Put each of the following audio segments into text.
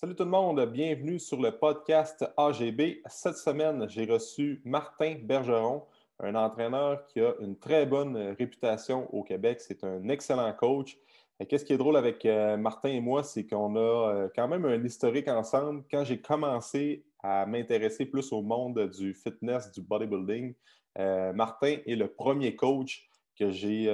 Salut tout le monde, bienvenue sur le podcast AGB. Cette semaine, j'ai reçu Martin Bergeron, un entraîneur qui a une très bonne réputation au Québec. C'est un excellent coach. Qu'est-ce qui est drôle avec euh, Martin et moi, c'est qu'on a euh, quand même un historique ensemble. Quand j'ai commencé à m'intéresser plus au monde du fitness, du bodybuilding, euh, Martin est le premier coach que j'ai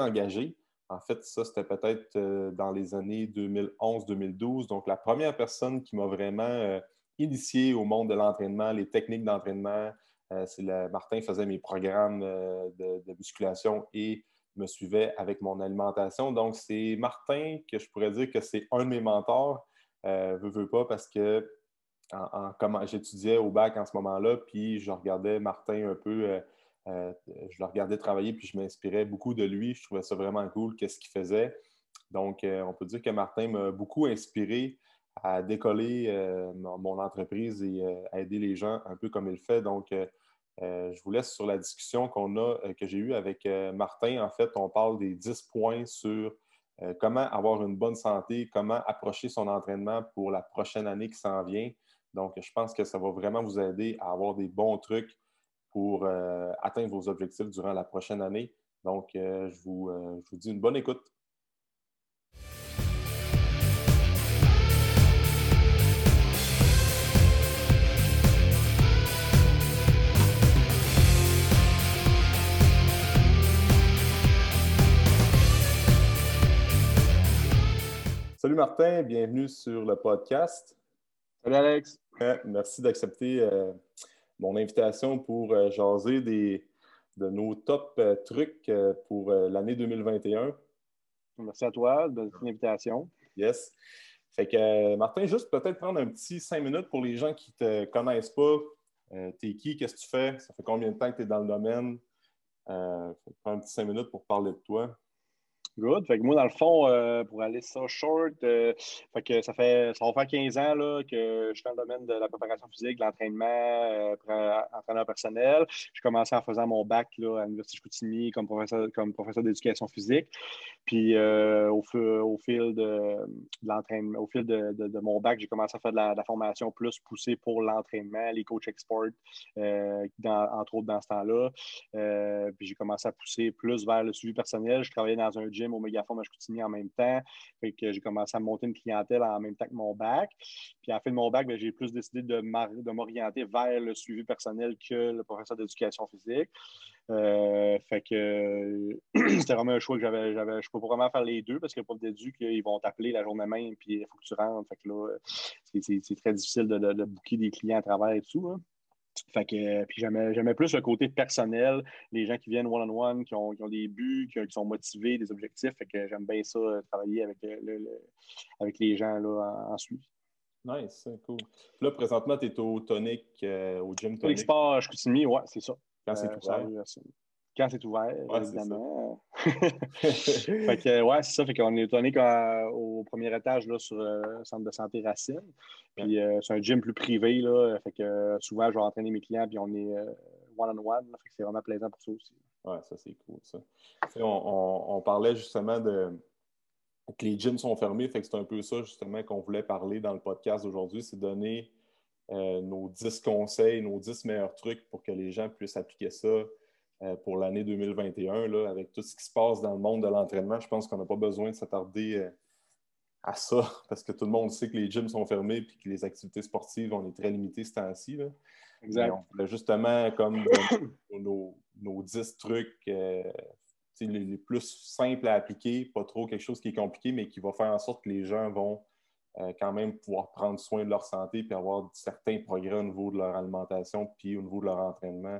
engagé. En fait, ça, c'était peut-être euh, dans les années 2011-2012. Donc, la première personne qui m'a vraiment euh, initié au monde de l'entraînement, les techniques d'entraînement, euh, c'est Martin faisait mes programmes de, musculation et me suivait avec mon alimentation. Donc, c'est Martin que je pourrais dire que c'est un de mes mentors. Veux, veux pas, parce que j'étudiais au bac en ce moment-là, puis je regardais Martin un peu je le regardais travailler puis je m'inspirais beaucoup de lui. Je trouvais ça vraiment cool, qu'est-ce qu'il faisait. Donc, euh, on peut dire que Martin m'a beaucoup inspiré à décoller euh, mon entreprise et à aider les gens un peu comme il fait. Donc, je vous laisse sur la discussion a, que j'ai eue avec Martin. En fait, on parle des 10 points sur comment avoir une bonne santé, comment approcher son entraînement pour la prochaine année qui s'en vient. Donc, je pense que ça va vraiment vous aider à avoir des bons trucs pour euh, atteindre vos objectifs durant la prochaine année. Donc, euh, je, vous, euh, je vous dis une bonne écoute. Salut Martin, bienvenue sur le podcast. Salut Alex. merci d'accepter mon invitation pour euh, jaser des, de nos top euh, trucs euh, pour l'année 2021. Merci à toi de invitation. Yes. Fait que, Martin, juste peut-être prendre un petit cinq minutes pour les gens qui ne te connaissent pas. T'es qui? Qu'est-ce que tu fais? Ça fait combien de temps que tu es dans le domaine? Prendre un petit cinq minutes pour parler de toi. Good. Fait que moi, dans le fond, euh, pour aller ça short, euh, fait que ça fait ça va faire 15 ans là, que je suis dans le domaine de la préparation physique, de l'entraînement, euh, entraîneur personnel. J'ai commencé en faisant mon bac là, à l'Université de Chicoutimi comme professeur, comme professeur d'éducation physique. Puis au, au, fil de, l'entraînement, au fil de, de, mon bac, j'ai commencé à faire de la, formation plus poussée pour l'entraînement, les coachs export, entre autres dans ce temps-là. puis j'ai commencé à pousser plus vers le suivi personnel. Je travaillais dans un au Mégaform à Chicoutimi en même temps. Fait que j'ai commencé à monter une clientèle en même temps que mon bac. Puis à la fin de mon bac, ben, j'ai plus décidé de m'orienter vers le suivi personnel que le professeur d'éducation physique. Euh, fait que c'était vraiment un choix que j'avais. Je peux pas vraiment faire les deux parce que le prof d'éduc, ils vont t'appeler la journée même, puis il faut que tu rentres. Fait que là, c'est très difficile de, de, des clients à travers et tout. Hein. Fait que, euh, puis j'aimais plus le côté personnel, les gens qui viennent one-on-one, qui, ont, des buts, qui, sont motivés, des objectifs. Fait que j'aime bien ça, euh, travailler avec, euh, avec les gens là, en, suivi. Nice, cool. Là, présentement, tu es au tonic, au gym tonic. Sport, je continue, ouais, c'est ça. Quand c'est ouvert. Quand c'est ouvert, évidemment. fait que, ouais, c'est ça. Fait qu'on est tonic au premier étage là, sur le centre de santé Racine. Puis euh, c'est un gym plus privé, là. Fait que euh, souvent, je vais entraîner mes clients, puis on est euh, one-on-one. fait que c'est vraiment plaisant pour ça aussi. Ouais, ça, c'est cool, ça. On, parlait justement de que les gyms sont fermés. Fait que c'est un peu ça, justement, qu'on voulait parler dans le podcast d'aujourd'hui. C'est donner nos 10 conseils, nos 10 meilleurs trucs pour que les gens puissent appliquer ça pour l'année 2021. Là, avec tout ce qui se passe dans le monde de l'entraînement, je pense qu'on n'a pas besoin de s'attarder à ça, parce que tout le monde sait que les gyms sont fermés et que les activités sportives, on est très limité ce temps-ci. Exact. on voulait justement comme nos, nos 10 trucs euh, les, plus simples à appliquer, pas trop quelque chose qui est compliqué, mais qui va faire en sorte que les gens vont euh, quand même pouvoir prendre soin de leur santé et avoir certains progrès au niveau de leur alimentation puis au niveau de leur entraînement,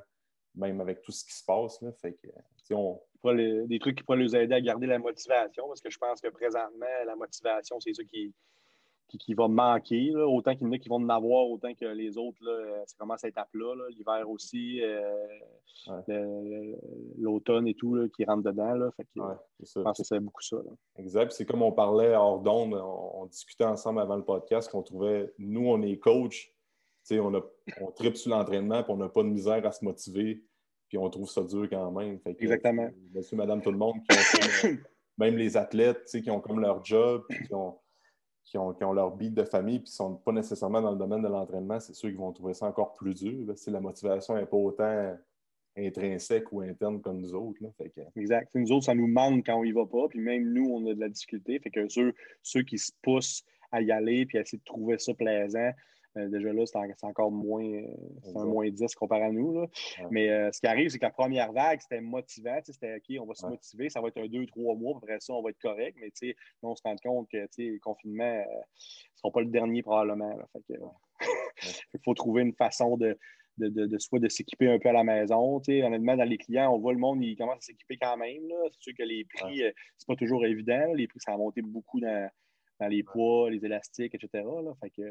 même avec tout ce qui se passe. Là. Fait que, on, des trucs qui pourraient les aider à garder la motivation, parce que je pense que présentement, la motivation, c'est ça qui, qui, va manquer. Autant qu'il y en a qui vont en avoir, autant que les autres, là, ça commence à être à plat. L'hiver aussi, euh, l'automne et tout qui rentre dedans. Là, fait que, Je pense que c'est beaucoup ça. Exact. C'est comme on parlait hors d'onde, on, discutait ensemble avant le podcast qu'on trouvait, nous, on est coach, on, a, on tripe sur l'entraînement, et on n'a pas de misère à se motiver puis on trouve ça dur quand même. Exactement. Monsieur, madame, tout le monde, qui ont même les athlètes, qui ont comme leur job, qui ont, qui ont, leur beat de famille et qui ne sont pas nécessairement dans le domaine de l'entraînement, c'est sûr qu'ils vont trouver ça encore plus dur. si la motivation n'est pas autant intrinsèque ou interne comme nous autres. Exact. Nous autres, ça nous manque quand on y va pas. Puis même nous, on a de la difficulté. Fait que ceux, ceux qui se poussent à y aller puis à essayer de trouver ça plaisant, euh, déjà là, c'est encore moins, euh, c'est un moins 10 comparé à nous. Mais euh, ce qui arrive, c'est que la première vague, c'était motivant. C'était OK, on va se motiver, ça va être un 2-3 mois, après ça, on va être correct. Mais on se rend compte que le confinement ne sera pas le dernier probablement. Il faut trouver une façon de, de, de, soit de s'équiper un peu à la maison. Honnêtement, dans les clients, on voit le monde, il commence à s'équiper quand même. C'est sûr que les prix, ce c'est pas toujours évident. Les prix, ça a monté beaucoup dans, dans les poids, les élastiques, etc. Fait que,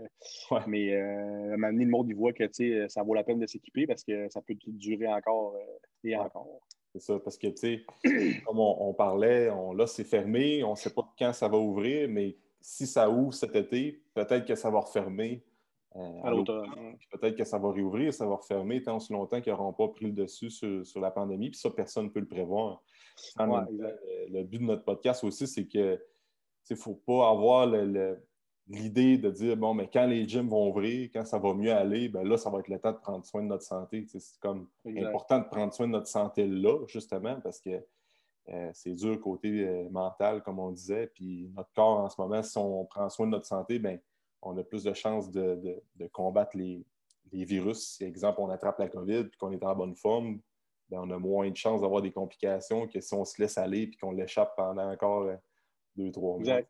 Mais euh, à un moment donné, le monde, il voit que ça vaut la peine de s'équiper parce que ça peut durer encore euh, et encore. C'est ça, parce que, tu sais, comme on, parlait, on, là, c'est fermé, on ne sait pas quand ça va ouvrir, mais si ça ouvre cet été, peut-être que ça va refermer. Euh, à l'automne. Peut-être que ça va réouvrir, ça va refermer tant aussi longtemps qu'ils n'auront pas pris le dessus sur, la pandémie. Puis ça, personne ne peut le prévoir. le, but de notre podcast aussi, c'est que il ne faut pas avoir l'idée de dire bon, mais quand les gyms vont ouvrir, quand ça va mieux aller, ben là, ça va être le temps de prendre soin de notre santé. C'est comme important de prendre soin de notre santé là, justement, parce que euh, c'est dur côté euh, mental, comme on disait. Puis notre corps, en ce moment, si on prend soin de notre santé, ben, on a plus de chances de, combattre les, virus. Si, exemple, on attrape la COVID et qu'on est en bonne forme, ben, on a moins de chances d'avoir des complications que si on se laisse aller et qu'on l'échappe pendant encore euh, deux, trois mois.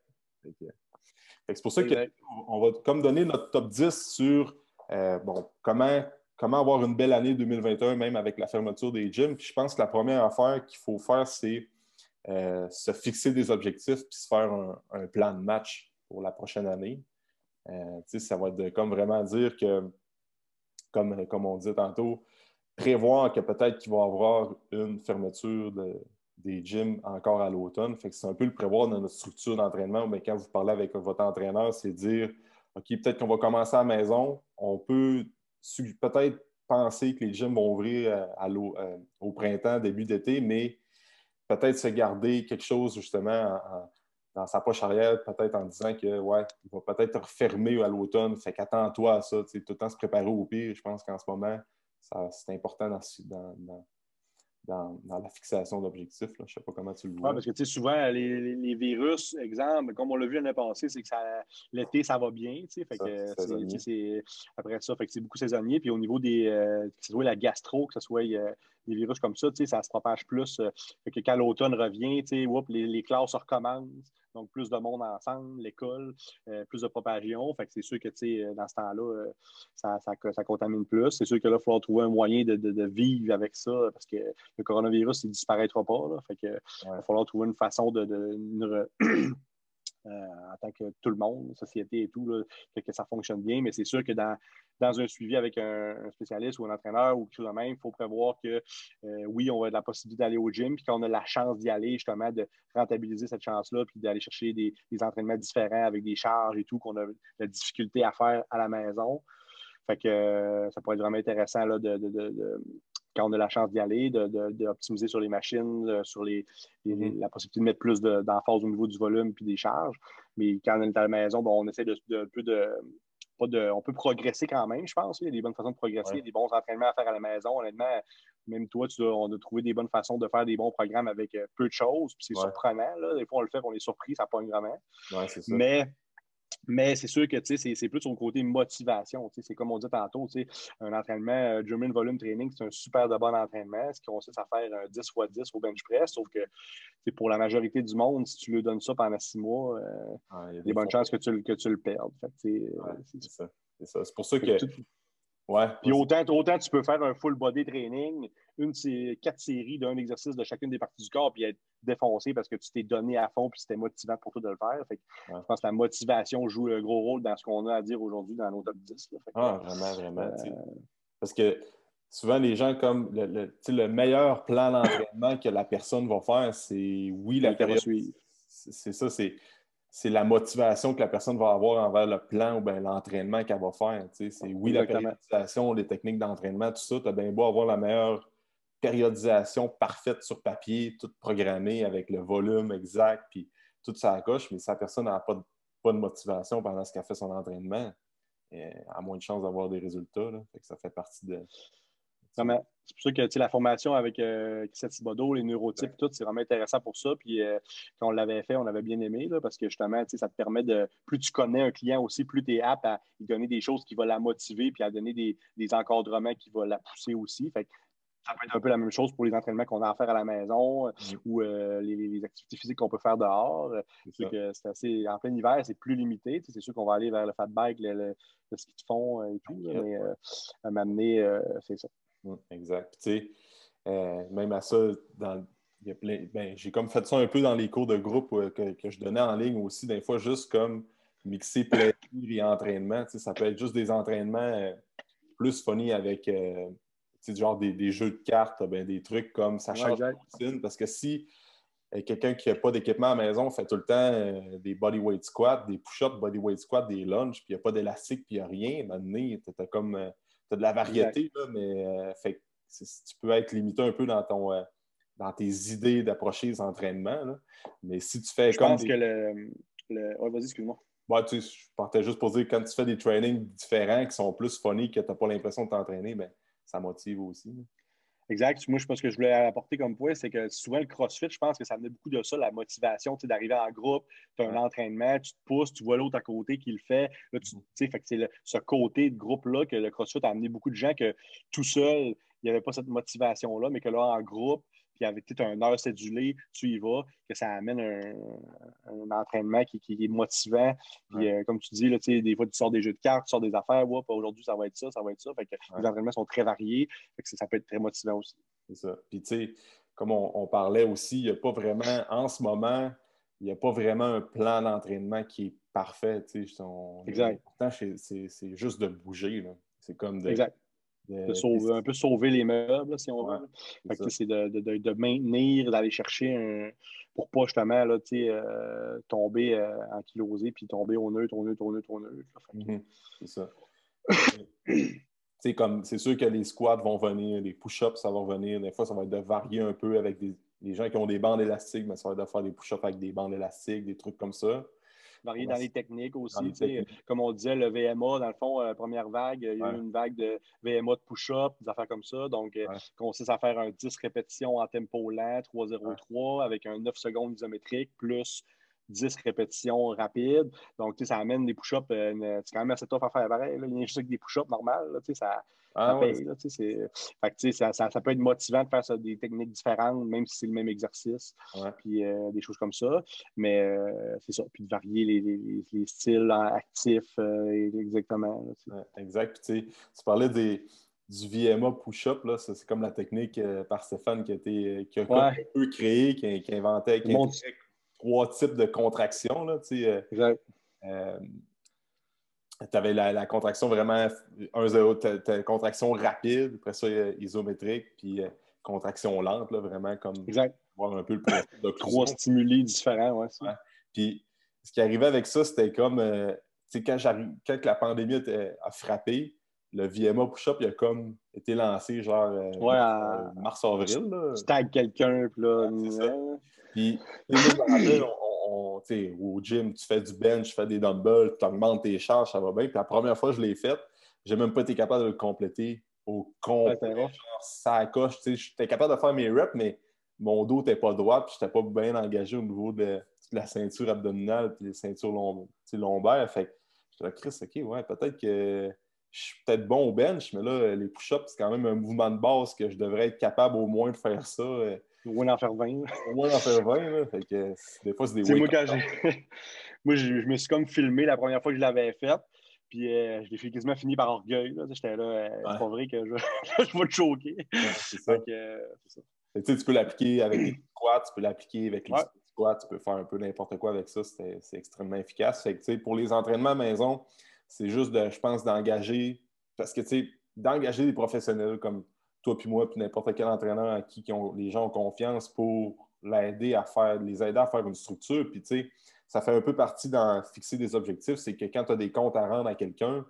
C'est pour ça qu'on va comme donner notre top 10 sur euh, bon, comment, comment avoir une belle année 2021, même avec la fermeture des gyms. je pense que la première affaire qu'il faut faire, c'est euh, se fixer des objectifs puis se faire un, plan de match pour la prochaine année. Euh, ça va être comme vraiment dire que, comme, comme on disait tantôt, prévoir que peut-être qu'il va y avoir une fermeture de, des gyms encore à l'automne. C'est un peu le prévoir dans notre structure d'entraînement. Mais quand vous parlez avec votre entraîneur, c'est dire OK, peut-être qu'on va commencer à la maison. On peut peut-être penser que les gyms vont ouvrir euh, euh, au printemps, début d'été, mais peut-être se garder quelque chose justement dans sa poche arrière, peut-être en disant que ouais, il va peut-être refermer à l'automne. Fait qu'attends-toi à ça, tout le temps se préparer au pire. Je pense qu'en ce moment, c'est important dans, la fixation d'objectifs. Je ne sais pas comment tu le vois. Oui, parce que tu sais, souvent, les, virus, exemple, comme on l'a vu l'année passée, c'est que l'été, ça va bien. Fait que, après ça, c'est beaucoup saisonnier. Puis au niveau des, euh, que ce soit la gastro, que ce soit euh, des virus comme ça, ça se propage plus. Euh, que quand l'automne revient, les, les classes recommencent. Donc, plus de monde ensemble, l'école, euh, plus de propagation. Fait que c'est sûr que, euh, dans ce temps-là, euh, ça, ça, contamine plus. C'est sûr que là, il va falloir trouver un moyen de, vivre avec ça parce que le coronavirus, il ne disparaîtra pas. Fait que, il va falloir trouver une façon de, en tant que tout le monde, société et tout, que, ça fonctionne bien. Mais c'est sûr que dans, dans un suivi avec un, spécialiste ou un entraîneur ou quelque chose de même, il faut prévoir que euh, oui, on a la possibilité d'aller au gym, puis qu'on a la chance d'y aller, justement, de rentabiliser cette chance-là, puis d'aller chercher des, entraînements différents avec des charges et tout, qu'on a la difficulté à faire à la maison. Fait que euh, ça pourrait être vraiment intéressant là, de, quand on a la chance d'y aller, d'optimiser sur les machines, euh, sur les, mm-hmm. la possibilité de mettre plus d'emphase au niveau du volume puis des charges. Mais quand on est à la maison, on essaie de, de, de on peut progresser quand même, je pense. Il y a des bonnes façons de progresser, des bons entraînements à faire à la maison. Honnêtement, même toi, tu on a trouvé des bonnes façons de faire des bons programmes avec euh, peu de choses. Puis c'est surprenant. Des fois, on le fait, on est surpris, ça pogne vraiment. Mais mais c'est sûr que c'est plus au côté motivation. C'est comme on dit tantôt, un entraînement euh, German Volume Training, c'est un super de bon entraînement, ce qui consiste à faire un 10 x 10 au bench press, sauf que pour la majorité du monde, si tu lui donnes ça pendant six mois, euh, il y a des bonnes chances que tu, que tu le perdes. c'est ça. C'est pour ça que. Ouais. Puis autant, autant tu peux faire un full body training, une quatre séries d'un exercice de chacune des parties du corps, puis être défoncé parce que tu t'es donné à fond, puis c'était motivant pour toi de le faire. Je pense que la motivation joue un gros rôle dans ce qu'on a à dire aujourd'hui dans nos top 10. ah, vraiment, vraiment. Euh, parce que souvent, les gens, comme le, le, meilleur plan d'entraînement que la personne va faire, c'est oui, la période. C'est ça, c'est c'est la motivation que la personne va avoir envers le plan ou l'entraînement qu'elle va faire. C'est oui, la périodisation, les techniques d'entraînement, tout ça. Tu as bien beau avoir la meilleure périodisation parfaite sur papier, toute programmée avec le volume exact, puis tout ça à coche, mais si la personne n'a pas pas de motivation pendant ce qu'elle fait son entraînement, elle a moins de chances d'avoir des résultats. ça fait partie de. C'est pour ça que la formation avec euh, Thibodeau, les neurotypes, tout, c'est vraiment intéressant pour ça. Puis euh, quand on l'avait fait, on avait bien aimé parce que justement, ça te permet de. Plus tu connais un client aussi, plus tu es apte à lui donner des choses qui vont la motiver puis à donner des, encadrements qui vont la pousser aussi. Fait ça peut être un peu la même chose pour les entraînements qu'on a à faire à la maison euh, ou euh, les, activités physiques qu'on peut faire dehors. C'est assez, en plein hiver, c'est plus limité. C'est sûr qu'on va aller vers le fat bike, le, ski de fond et tout, mais à m'amener, c'est ça. Exact. tu sais, même à ça, dans, ben, j'ai comme fait ça un peu dans les cours de groupe que, que, je donnais en ligne aussi, des fois, juste comme mixer plaisir et entraînement. Ça peut être juste des entraînements euh, plus funny avec euh, genre des, jeux de cartes, ben, des trucs comme ça change de routine. Parce que si euh, quelqu'un qui n'a pas d'équipement à la maison fait tout le temps des bodyweight squats, des push-ups, bodyweight squats, des lunges, puis il n'y a pas d'élastique, puis il n'y a rien, maintenant, tu as comme as de la variété, là, mais fait, tu peux être limité un peu dans ton dans tes idées d'approcher les entraînements. Mais si tu fais je pense que le. vas-y, excuse-moi. tu je partais juste pour dire quand tu fais des trainings différents qui sont plus funny, que tu n'as pas l'impression de t'entraîner, ben, ça motive aussi. Exact. Moi, je pense que je voulais apporter comme point, c'est que souvent le CrossFit, je pense que ça amenait beaucoup de ça, la motivation, d'arriver en groupe, tu as un entraînement, tu te pousses, tu vois l'autre à côté qui le fait. Là, tu, mm-hmm. fait que c'est ce côté de groupe-là que le CrossFit a amené beaucoup de gens que tout seul, il n'y avait pas cette motivation-là, mais que là, en groupe, puis avec peut-être un heure cédulé, tu y vas, que ça amène un, entraînement qui, est motivant. Puis euh, comme tu dis, là, des fois, tu sors des jeux de cartes, tu sors des affaires, ouais, aujourd'hui, ça va être ça, ça va être ça. Fait que Les entraînements sont très variés. Fait que ça, peut être très motivant aussi. C'est ça. Puis tu sais, comme on, parlait aussi, il n'y a pas vraiment, en ce moment, il n'y a pas vraiment un plan d'entraînement qui est parfait. exact. Pourtant, c'est juste de bouger. C'est comme de, exact un peu sauver les meubles, si on veut. c'est de, maintenir, d'aller chercher un, pour pas justement là, euh, tomber euh, en kilosé puis tomber au neutre, au neutre, au neutre, au neutre. Mhm. C'est ça. comme c'est sûr que les squats vont venir, les push-ups, ça va revenir. Des fois, ça va être de varier un peu avec des, les gens qui ont des bandes élastiques, mais ça va être de faire des push-ups avec des bandes élastiques, des trucs comme ça varier dans les techniques aussi. Comme on disait, le VMA, dans le fond, euh, première vague, il y a eu une vague de VMA de push-up, des affaires comme ça. Donc, euh, consiste à faire un 10 répétitions en tempo lent, 3-0-3, avec un 9 secondes isométrique, plus 10 répétitions rapides. Donc, ça amène des push-ups. Euh, c'est quand même assez tough à faire pareil. Il y a juste avec des push-ups normales. ça, ah, ça, ça, peut être motivant de faire des techniques différentes, même si c'est le même exercice. Puis euh, des choses comme ça. Mais euh, c'est ça. Puis de varier les, styles actifs exactement. exact. tu parlais des, du VMA push-up, c'est comme la technique par Stéphane qui a, été, qui a un peu créé, qui, qui inventait, qui trois types de contractions. Là, euh, exact. Euh, tu avais la, contraction vraiment 1-0, contraction rapide, après ça, isométrique, puis euh, contraction lente, là, vraiment comme exact. voir un peu le principe de Trois stimuli différents, ouais, Puis ce qui arrivait avec ça, c'était comme quand, quand la pandémie a, frappé, le VMA push-up, il a comme été lancé genre ouais, mars-avril. Tu tags quelqu'un, puis là. Puis, on, au gym, tu fais du bench, tu fais des dumbbells, tu augmentes tes charges, ça va bien. Puis la première fois que je l'ai fait, j'ai même pas été capable de le compléter au complet. ça coche. J'étais capable de faire mes reps, mais mon dos n'était pas droit, puis je n'étais pas bien engagé au niveau de, la ceinture abdominale et les ceintures lombaires. Fait je suis Chris, OK, ouais, peut-être que je suis peut-être bon au bench, mais là, les push-ups, c'est quand même un mouvement de base que je devrais être capable au moins de faire ça. Euh, au moins d'en faire 20. Au moins d'en faire 20. Là. Fait que, des fois, c'est des moi, quand moi, je, me suis comme filmé la première fois que je l'avais fait. Puis euh, je l'ai quasiment fini par orgueil. J'étais là, euh, c'est pas vrai que je, je vais te choquer. c'est ça. Euh, ça. tu peux l'appliquer avec les squats, tu peux l'appliquer avec les squats, tu peux faire un peu n'importe quoi avec ça. C'est extrêmement efficace. Fait que, pour les entraînements à maison, c'est juste, de, je pense, d'engager, parce que d'engager des professionnels comme toi puis moi, puis n'importe quel entraîneur à qui, les gens ont confiance pour l'aider à faire, les aider à faire une structure. Puis, tu sais, ça fait un peu partie d'en fixer des objectifs. C'est que quand tu as des comptes à rendre à quelqu'un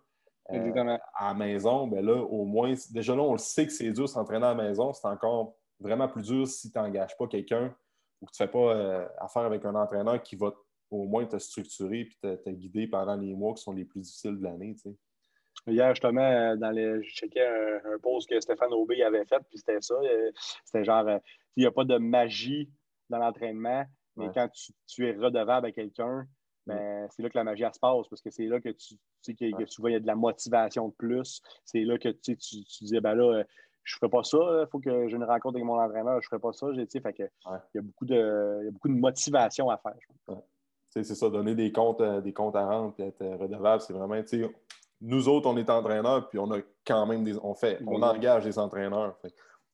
euh, à la maison, ben là, au moins, déjà là, on le sait que c'est dur s'entraîner à la maison. C'est encore vraiment plus dur si tu n'engages pas quelqu'un ou que tu ne fais pas euh, affaire avec un entraîneur qui va au moins te structurer et te, guider pendant les mois qui sont les plus difficiles de l'année. Hier, justement, dans les, je checkais un, post que Stéphane Aubé avait fait, puis c'était ça. C'était genre, il n'y a pas de magie dans l'entraînement, mais quand tu, es redevable à quelqu'un, ben, c'est là que la magie se passe parce que c'est là que tu, sais que, souvent il y a de la motivation de plus. C'est là que tu, tu, tu dis ben là, je ne ferai pas ça, il faut que j'ai une rencontre avec mon entraîneur, je ne ferai pas ça. Fait que, il, y a beaucoup de, beaucoup de motivation à faire. C'est ça, donner des comptes, euh, des comptes à rendre et être redevable, c'est vraiment, nous autres, on est entraîneurs, puis on a quand même des. On fait, on engage des entraîneurs.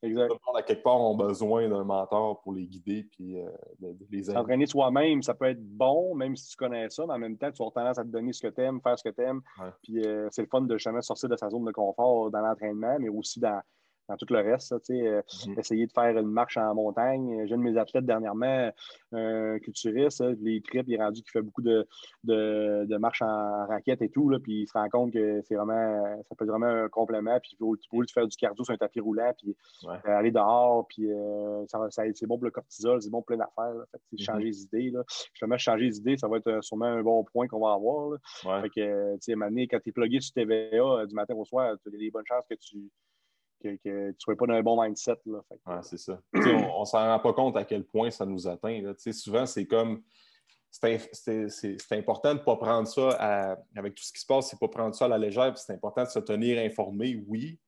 Exact. à quelque part, ont besoin d'un mentor pour les guider puis euh, de, les aider. S'entraîner soi-même, ça peut être bon, même si tu connais ça, mais en même temps, tu as tendance à te donner ce que tu aimes, faire ce que tu aimes. Puis euh, c'est le fun de jamais sortir de sa zone de confort dans l'entraînement, mais aussi dans, dans tout le reste. Euh, mhm. Essayer de faire une marche en montagne. J'ai de mes athlètes dernièrement, un culturiste, les trips, il est rendu qui fait beaucoup de, de, de marches en raquette et tout. Là, puis il se rend compte que c'est vraiment, ça peut être vraiment un complément. Puis tu peux faire du cardio sur un tapis roulant, puis euh, aller dehors. Puis euh, c'est bon pour le cortisol, c'est bon pour plein d'affaires. Mhm. Changer les idées. Là. Justement, changer les idées, ça va être sûrement un bon point qu'on va avoir. Là. Fait que, tu sais, quand tu es plugué sur TVA du matin au soir, tu as des bonnes chances que tu que, tu ne sois pas dans un bon mindset. Là. c'est ça. on ne s'en rend pas compte à quel point ça nous atteint. Souvent, c'est comme. C'est important de ne pas prendre ça avec tout ce qui se passe, c'est pas prendre ça à la légère. C'est important de se tenir informé, oui.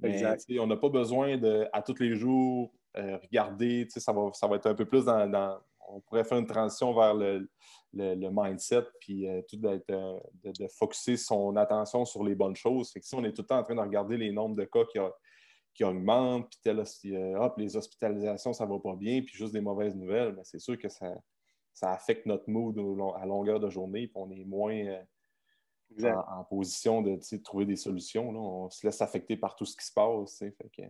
Mais on n'a pas besoin de, à tous les jours, euh, regarder. Ça va, ça va être un peu plus dans, on pourrait faire une transition vers le, mindset, puis euh, tout d'être, euh, de, de, focuser son attention sur les bonnes choses. que si on est tout le temps en train de regarder les nombres de cas qui, a, qui augmente, puis hop, les hospitalisations, ça va pas bien, puis juste des mauvaises nouvelles, ben, c'est sûr que ça, ça affecte notre mood à longueur de journée, puis on est moins euh, en, position de trouver des solutions. Là. On se laisse affecter par tout ce qui se passe. Fait que...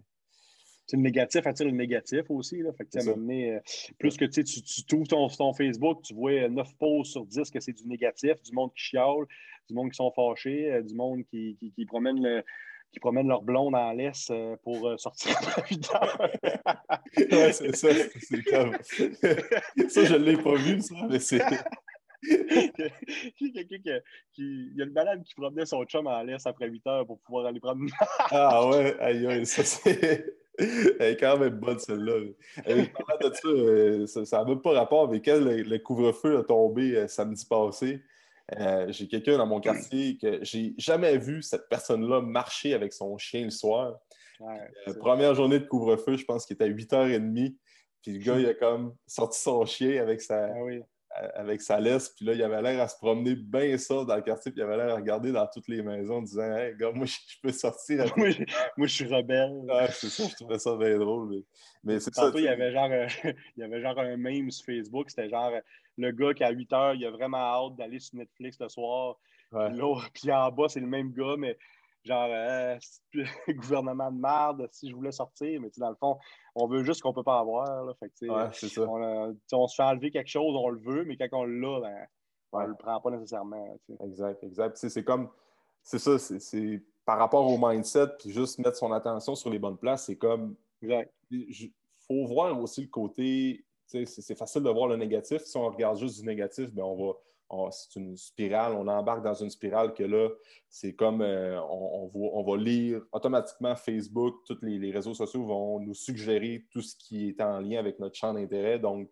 le négatif attire le négatif aussi. Là. Fait que, euh, plus que tu, tu trouves ton, ton, Facebook, tu vois 9 posts sur 10 que c'est du négatif, du monde qui chiale, du monde qui sont fâchés, euh, du monde qui, qui, qui promène le, qui promènent leur blonde en laisse euh, pour euh, sortir de la vie ouais, c'est ça. C'est comme... ça, je ne l'ai pas vu, ça, mais c'est. il y a quelqu'un qui, Il y a une balade qui promenait son chum en laisse après 8 heures pour pouvoir aller prendre une Ah ouais, aïe, aïe, ça c'est. Elle est quand même bonne celle-là. de ça, euh, ça n'a même pas rapport avec elle. Le, couvre-feu a tombé samedi passé. Euh, j'ai quelqu'un dans mon quartier que j'ai jamais vu cette personne-là marcher avec son chien le soir. Euh, première journée de couvre-feu, je pense qu'il était à 8h30. Puis le gars, il a comme sorti son chien avec sa, ah avec sa laisse. Puis là, il avait l'air à se promener bien ça dans le quartier. Puis il avait l'air à regarder dans toutes les maisons en disant Hey, gars, moi, je, peux sortir. moi, je, suis rebelle. c'est ça, je trouvais ça bien drôle. Mais, c'est ça. Il y, avait genre, il y avait genre un meme sur Facebook. C'était genre le gars qui, à 8 heures, il a vraiment hâte d'aller sur Netflix le soir. Puis, en bas, c'est le même gars, mais genre, euh, gouvernement de merde, si je voulais sortir. Mais dans le fond, on veut juste qu'on ne peut pas avoir. Là. Fait que, on, on, se fait enlever quelque chose, on le veut, mais quand on l'a, ben, on ne le prend pas nécessairement. Exact, exact. C'est comme, c'est ça, c'est par rapport au mindset, puis juste mettre son attention sur les bonnes places, c'est comme, il faut voir aussi le côté c'est facile de voir le négatif. Si on regarde juste du négatif, ben on va, c'est une spirale. On embarque dans une spirale que là, c'est comme euh, on, va, lire automatiquement Facebook, tous les, réseaux sociaux vont nous suggérer tout ce qui est en lien avec notre champ d'intérêt. Donc,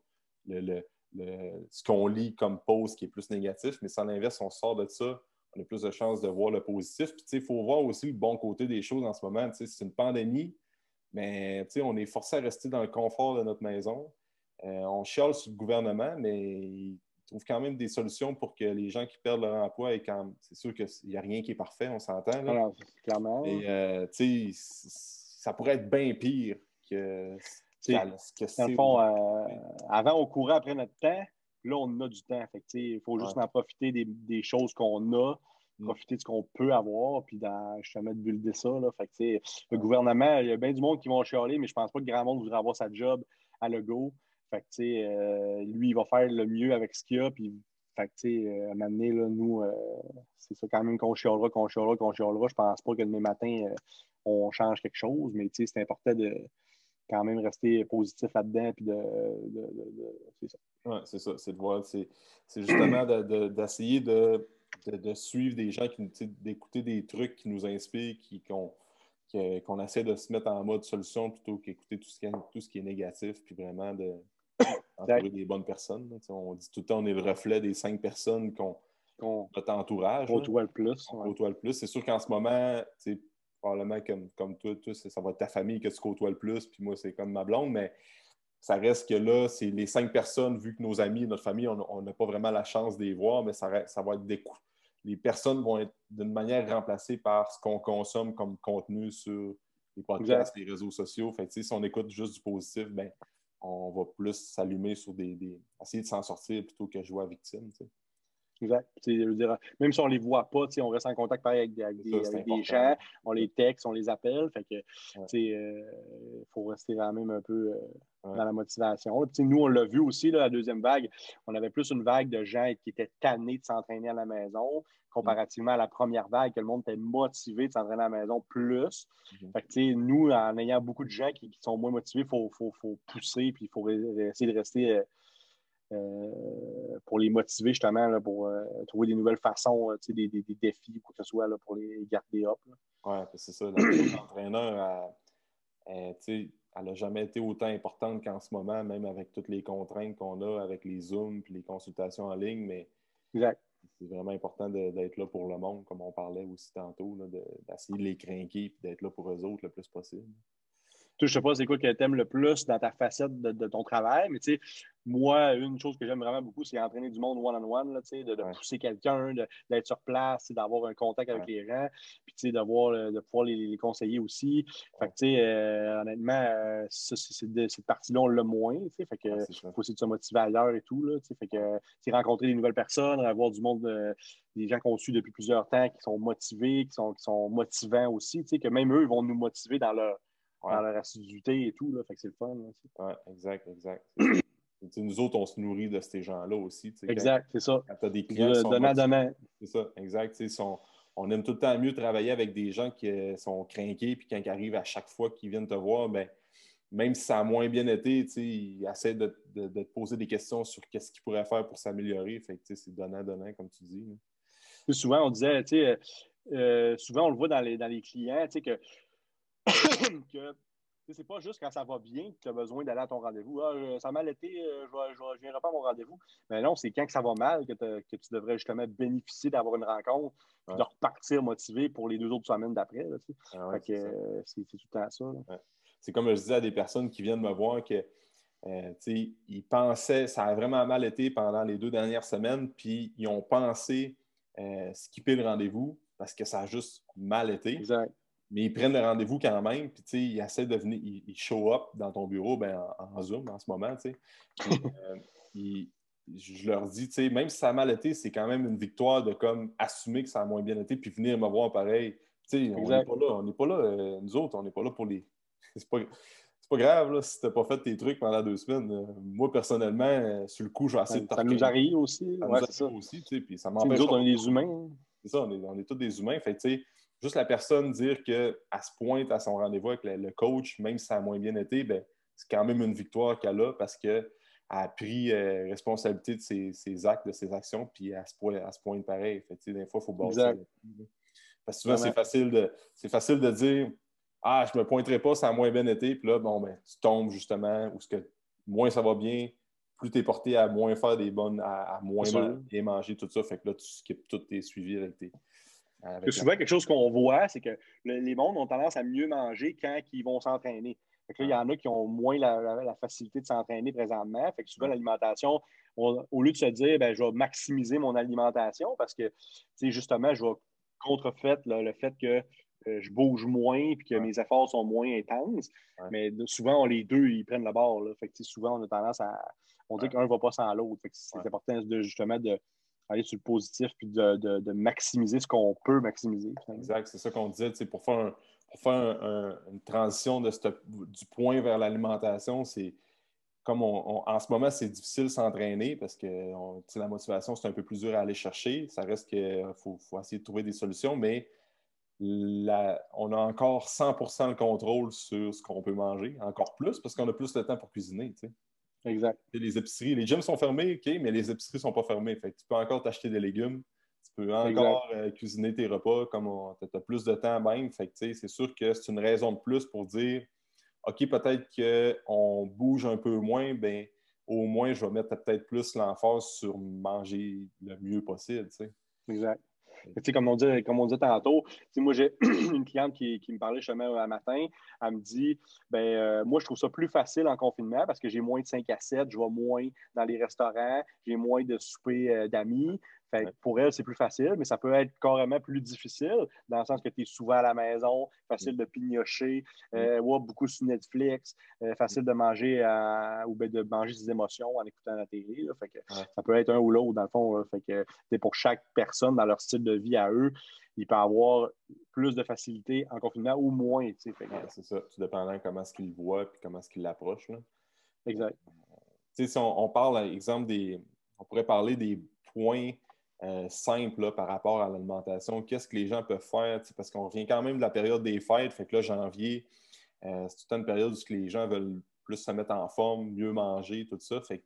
ce qu'on lit comme post qui est plus négatif, mais sans l'inverse, on sort de ça, on a plus de chances de voir le positif. Puis, il faut voir aussi le bon côté des choses en ce moment. C'est une pandémie, mais on est forcé à rester dans le confort de notre maison. Euh, on chiale sur le gouvernement, mais il trouve quand même des solutions pour que les gens qui perdent leur emploi, et quand... c'est sûr qu'il n'y a rien qui est parfait, on s'entend. Clairement. Et, euh, ça pourrait être bien pire que ce Dans le fond, euh, avant, on courait après notre temps. Là, on a du temps. il faut juste en profiter des, choses qu'on a, mm. profiter de ce qu'on peut avoir, puis dans, justement de builder ça. Là. Fait le gouvernement, il y a bien du monde qui vont chialer, mais je pense pas que grand monde voudrait avoir sa job à Lego. Fait que, euh, lui, il va faire le mieux avec ce qu'il a. Puis, fait que, euh, à un moment donné, là, nous, euh, c'est ça quand même qu'on chialera, qu'on chialera, qu'on chialera. Je pense pas que demain matin, on change quelque chose, mais c'est important de quand même rester positif là-dedans. Puis de, c'est ça. C'est ça. C'est de voir. C'est justement d'essayer de, de, suivre des gens, d'écouter des trucs qui nous inspirent, qu'on essaie de se mettre en mode solution plutôt qu'écouter tout, ce qui est, tout ce qui est négatif, puis vraiment de entourer des bonnes personnes. On dit tout le temps on est le reflet des cinq personnes qu'on notre entourage. Côtoie le plus. Côtoie le plus. C'est sûr qu'en ce moment, probablement comme, comme toi, ça va être ta famille que tu côtoies le plus, puis moi, c'est comme ma blonde, mais ça reste que là, c'est les cinq personnes, vu que nos amis, notre famille, on n'a pas vraiment la chance de les voir, mais ça, ça va être des Les personnes vont être d'une manière remplacées par ce qu'on consomme comme contenu sur les podcasts, les réseaux sociaux. Fait si on écoute juste du positif, ben, on va plus s'allumer sur des, essayer de s'en sortir plutôt que jouer à victime. Exact. dire, même si on ne les voit pas, on reste en contact avec, des, gens, on les texte, on les appelle. Fait que, il euh, faut rester quand même un peu euh, dans la motivation. nous, on l'a vu aussi, la deuxième vague, on avait plus une vague de gens qui étaient tannés de s'entraîner à la maison, comparativement à la première vague, que le monde était motivé de s'entraîner à la maison plus. Mhm. Fait que, nous, en ayant beaucoup de gens qui, sont moins motivés, il faut, faut, pousser, puis il faut essayer de rester. Euh, pour les motiver justement, pour euh, trouver des nouvelles façons, euh, des, des, des, défis, quoi que ce soit, là, pour les garder up. Oui, c'est ça. L'entraîneur, elle n'a jamais été autant importante qu'en ce moment, même avec toutes les contraintes qu'on a avec les Zooms et les consultations en ligne. Mais c'est vraiment important d'être là pour le monde, comme on parlait aussi tantôt, d'essayer de les craquer et d'être là pour eux autres le plus possible. Je ne sais pas c'est quoi que tu aimes le plus dans ta facette de, ton travail, mais tu sais, moi, une chose que j'aime vraiment beaucoup, c'est entraîner du monde one-on-one, de, pousser quelqu'un, d'être sur place, d'avoir un contact avec les gens, puis de, de pouvoir les, conseiller aussi. Fait que, euh, honnêtement, euh, cette partie-là, on l'a moins. Fait que, il faut aussi se motiver ailleurs et tout. Là, fait que, rencontrer des nouvelles personnes, avoir du monde, euh, des gens qu'on suit depuis plusieurs temps, qui sont motivés, qui sont, qui sont motivants aussi, que même eux, ils vont nous motiver dans leur dans leur assiduité et tout. Là, fait que c'est le fun. Oui, exact, exact. nous autres, on se nourrit de ces gens-là aussi. Exact, c'est ça. Quand tu as des clients. donnant, donnant. C'est ça, exact. Sont, on aime tout le temps mieux travailler avec des gens qui euh, sont craqués puis quand ils arrivent à chaque fois qu'ils viennent te voir, ben, même si ça a moins bien été, ils essaient de, de, te poser des questions sur qu'est-ce qu'ils pourraient faire pour s'améliorer. Fait que c'est donnant-donnant, comme tu dis. Souvent, on disait, euh, euh, souvent, on le voit dans les, dans les clients, que que c'est pas juste quand ça va bien que tu as besoin d'aller à ton rendez-vous. Ah, ça a mal été, euh, je ne viendrai pas à mon rendez-vous. Mais non, c'est quand que ça va mal que, que tu devrais justement bénéficier d'avoir une rencontre et de repartir motivé pour les deux autres semaines d'après. Ah c'est tout le temps ça. C'est comme je disais à des personnes qui viennent me voir que euh, ils pensaient, ça a vraiment mal été pendant les deux dernières semaines, puis ils ont pensé euh, skipper le rendez-vous parce que ça a juste mal été. Exact mais ils prennent le rendez-vous quand même, puis ils essaient de venir, ils, show up dans ton bureau ben, en, Zoom en ce moment. Euh, je leur dis, même si ça a mal été, c'est quand même une victoire de comme assumer que ça a moins bien été, puis venir me voir pareil. on n'est pas là, on n'est pas là, euh, nous autres, on n'est pas là pour les. c'est pas, pas grave là, si tu n'as pas fait tes trucs pendant deux semaines. Euh, moi, personnellement, sur le coup, je vais essayer de Ça nous arrive aussi. Ça ouais, nous arrive aussi, puis ça m'empêche. Nous autres, on est des humains. C'est ça, on est, on est tous des humains. Fait tu sais, juste la personne dire qu'elle se pointe à son rendez-vous avec le, coach, même si ça a moins bien été, ben, c'est quand même une victoire qu'elle a parce qu'elle a pris euh, responsabilité de ses, actes, de ses actions, puis elle se pointe, se pointe pareil. Fait, des fois, il faut bosser. Parce que souvent, c'est facile, de, facile de dire Ah, je ne me pointerai pas, ça a moins bien été, puis là, bon, ben, tu tombes justement, ce que moins ça va bien, plus tu es porté à moins faire des bonnes, à, moins bien manger, tout ça. Fait que là, tu skips tous tes suivis avec tes, souvent, quelque chose qu'on voit, c'est que les mondes ont tendance à mieux manger quand ils vont s'entraîner. il y en a qui ont moins la, facilité de s'entraîner présentement. Fait que souvent, l'alimentation, au lieu de se dire, ben, je vais maximiser mon alimentation parce que, justement, je vais contrefaire le fait que euh, je bouge moins et que mes efforts sont moins intenses. Mais souvent, les deux, ils prennent le bord. Fait que, souvent, on a tendance à. On dit qu'un ne va pas sans l'autre. C'est important de, justement de, aller sur le positif puis de, maximiser ce qu'on peut maximiser. Exact, c'est ça qu'on disait. Pour faire, pour faire une transition de du point vers l'alimentation, c'est comme en ce moment, c'est difficile de s'entraîner parce que la motivation, c'est un peu plus dur à aller chercher. Ça reste qu'il faut, faut, essayer de trouver des solutions, mais on a encore 100 le contrôle sur ce qu'on peut manger, encore plus, parce qu'on a plus de temps pour cuisiner. Exact. les épiceries, les gyms sont fermés, OK, mais les épiceries ne sont pas fermées. Fait tu peux encore t'acheter des légumes. Tu peux encore euh, cuisiner tes repas comme tu as plus de temps même. Fait c'est sûr que c'est une raison de plus pour dire OK, peut-être qu'on bouge un peu moins, ben au moins je vais mettre peut-être plus l'emphase sur manger le mieux possible. Exact comme on dit, comme on dit tantôt, moi j'ai une cliente qui, me parlait justement un matin, elle me dit ben euh, moi je trouve ça plus facile en confinement parce que j'ai moins de 5 à 7, je vais moins dans les restaurants, j'ai moins de souper euh, d'amis. Pour elle, c'est plus facile, mais ça peut être carrément plus difficile dans le sens que tu es souvent à la maison, facile de pignocher, euh, beaucoup sur Netflix, euh, facile de manger ou ben, de manger ses émotions en écoutant la télé. Ça peut être un ou l'autre, dans le fond. Fait que, pour chaque personne, dans leur style de vie à eux, il peut avoir plus de facilité en confinement ou moins. c'est ça, tout dépendant comment est-ce qu'ils voient et comment est-ce qu'ils l'approchent. Exact. si on, on parle, exemple, des. On pourrait parler des points euh, simple par rapport à l'alimentation. Qu'est-ce que les gens peuvent faire? Parce qu'on revient quand même de la période des fêtes. Fait que là, janvier, euh, c'est toute une période où les gens veulent plus se mettre en forme, mieux manger, tout ça. Fait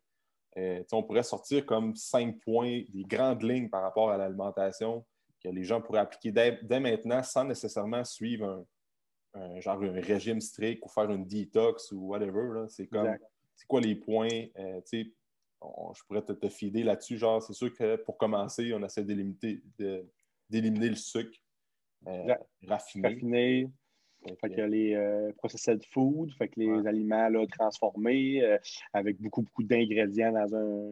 euh, on pourrait sortir comme cinq points, des grandes lignes par rapport à l'alimentation que les gens pourraient appliquer dès, maintenant sans nécessairement suivre un, genre un régime strict ou faire une détox ou whatever. C'est comme c'est quoi les points? Je pourrais te, te fider là-dessus. Genre, c'est sûr que pour commencer, on essaie d'éliminer le sucre euh, raffiné. Fait que les euh, processed food, fait que les aliments transformés euh, avec beaucoup, beaucoup d'ingrédients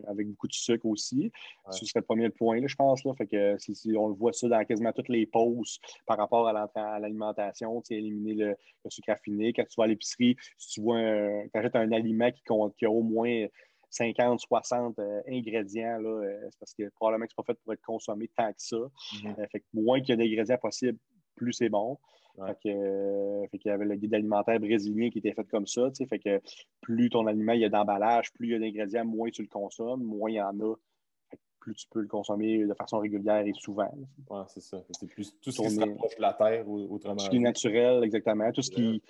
avec beaucoup de sucre aussi. Ce serait le premier point, là, je pense. Là. Fait que si, on le voit ça dans quasiment toutes les pauses par rapport à l'alimentation, éliminer le, sucre raffiné. Quand tu vas à l'épicerie, si tu vois un, achètes un aliment qui, qui a au moins 50, 60 euh, ingrédients, là, euh, c'est parce que probablement que ce n'est pas fait pour être consommé tant que ça. Mhm. Euh, fait que moins qu'il y a d'ingrédients possibles, plus c'est bon. Fait que, qu'il y avait le guide alimentaire brésilien qui était fait comme ça. Fait que plus ton aliment il y a d'emballage, plus il y a d'ingrédients, moins tu le consommes, moins il y en a. plus tu peux le consommer de façon régulière et souvent. Oui, c'est ça. C'est plus tout ce qui se rapproche de la terre, autrement. Tout ce qui est naturel, exactement. Tout ce qui.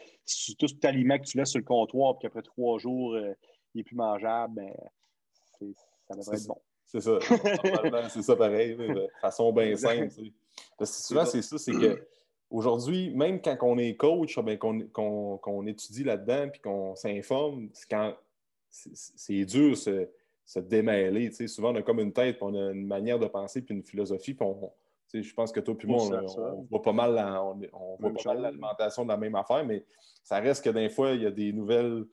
Tout cet aliment que tu laisses sur le comptoir, puis qu'après trois jours, il est plus mangeable, ben, ça devrait être bon. C'est ça. c'est ça pareil, de façon bien simple. Parce que souvent, c'est ça, c'est que aujourd'hui, même quand on est coach, ben, qu'on étudie là-dedans puis qu'on s'informe, c'est dur de se, se, démêler. Souvent, on a comme une tête, puis on a une manière de penser puis une philosophie, puis on, je pense que toi et moi, on, voit pas mal l'alimentation de la même affaire, mais ça reste que des fois, il y a des nouvelles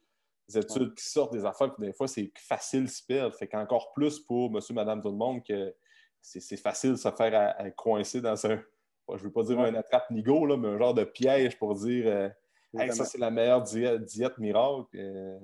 études qui sortent des affaires, puis des fois, c'est facile de se perdre. Fait qu'encore plus pour monsieur, madame, tout le monde, que c'est facile de se faire à, coincer dans un, je ne veux pas dire un attrape-nigo, mais un genre de piège pour dire euh, ça, c'est la meilleure diète, miracle. Euh,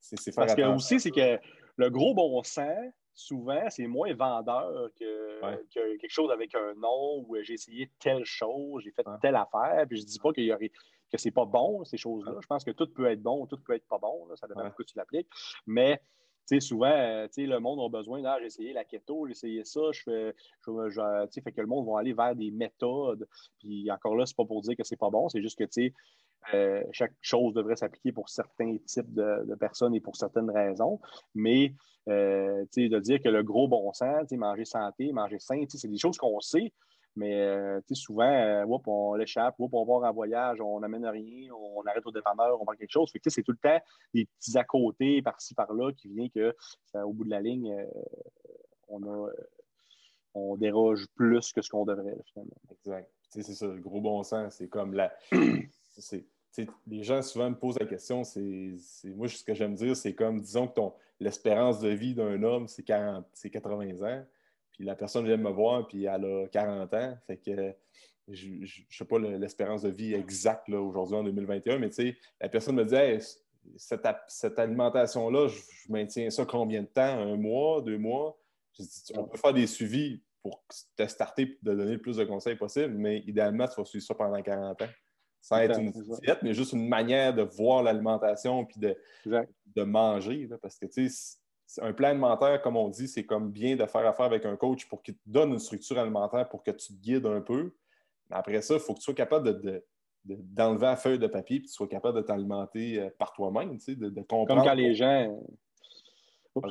c'est Parce que aussi, c'est que le gros bon sens, souvent, c'est moins vendeur que, quelque chose avec un nom où j'ai essayé telle chose, j'ai fait telle affaire, puis je dis pas qu'il y aurait que c'est pas bon, ces choses-là. Je pense que tout peut être bon, tout peut être pas bon. Ça dépend de quoi tu l'appliques. Mais souvent, euh, le monde a besoin, ah, j'ai essayé la keto, j'ai essayé ça, je fais, je, fait que le monde va aller vers des méthodes. Puis encore là, c'est pas pour dire que c'est pas bon, c'est juste que, euh, chaque chose devrait s'appliquer pour certains types de, personnes et pour certaines raisons. Mais, euh, de dire que le gros bon sens, manger santé, manger sain, c'est des choses qu'on sait, mais euh, souvent, euh, on l'échappe, on part en voyage, on n'amène rien, on arrête au dépanneur, on prend quelque chose. c'est tout le temps des petits à côté, par-ci, par-là, qui vient que au bout de la ligne, euh, on a on déroge plus que ce qu'on devrait, finalement. Exact. C'est ça, le gros bon sens. C'est comme la. les gens souvent me posent la question, c'est moi ce que j'aime dire, c'est comme disons que ton l'espérance de vie d'un homme, c'est 80 ans. Puis la personne vient me voir, puis elle a 40 ans. Fait que je ne sais pas l'espérance de vie exacte aujourd'hui en 2021, mais tu sais, la personne me dit cette, alimentation-là, je, maintiens ça combien de temps? Un mois, deux mois? Je dis, on peut faire des suivis pour te starter et te donner le plus de conseils possible, mais idéalement, tu vas suivre ça pendant 40 ans. Sans être une diète, mais juste une manière de voir l'alimentation puis de, de manger. parce que tu sais, un plan alimentaire, comme on dit, c'est comme bien de faire affaire avec un coach pour qu'il te donne une structure alimentaire pour que tu te guides un peu. Après ça, il faut que tu sois capable de, d'enlever la feuille de papier et que tu sois capable de t'alimenter euh, par toi-même, tu sais, de, comprendre. Comme quand les gens. Oups,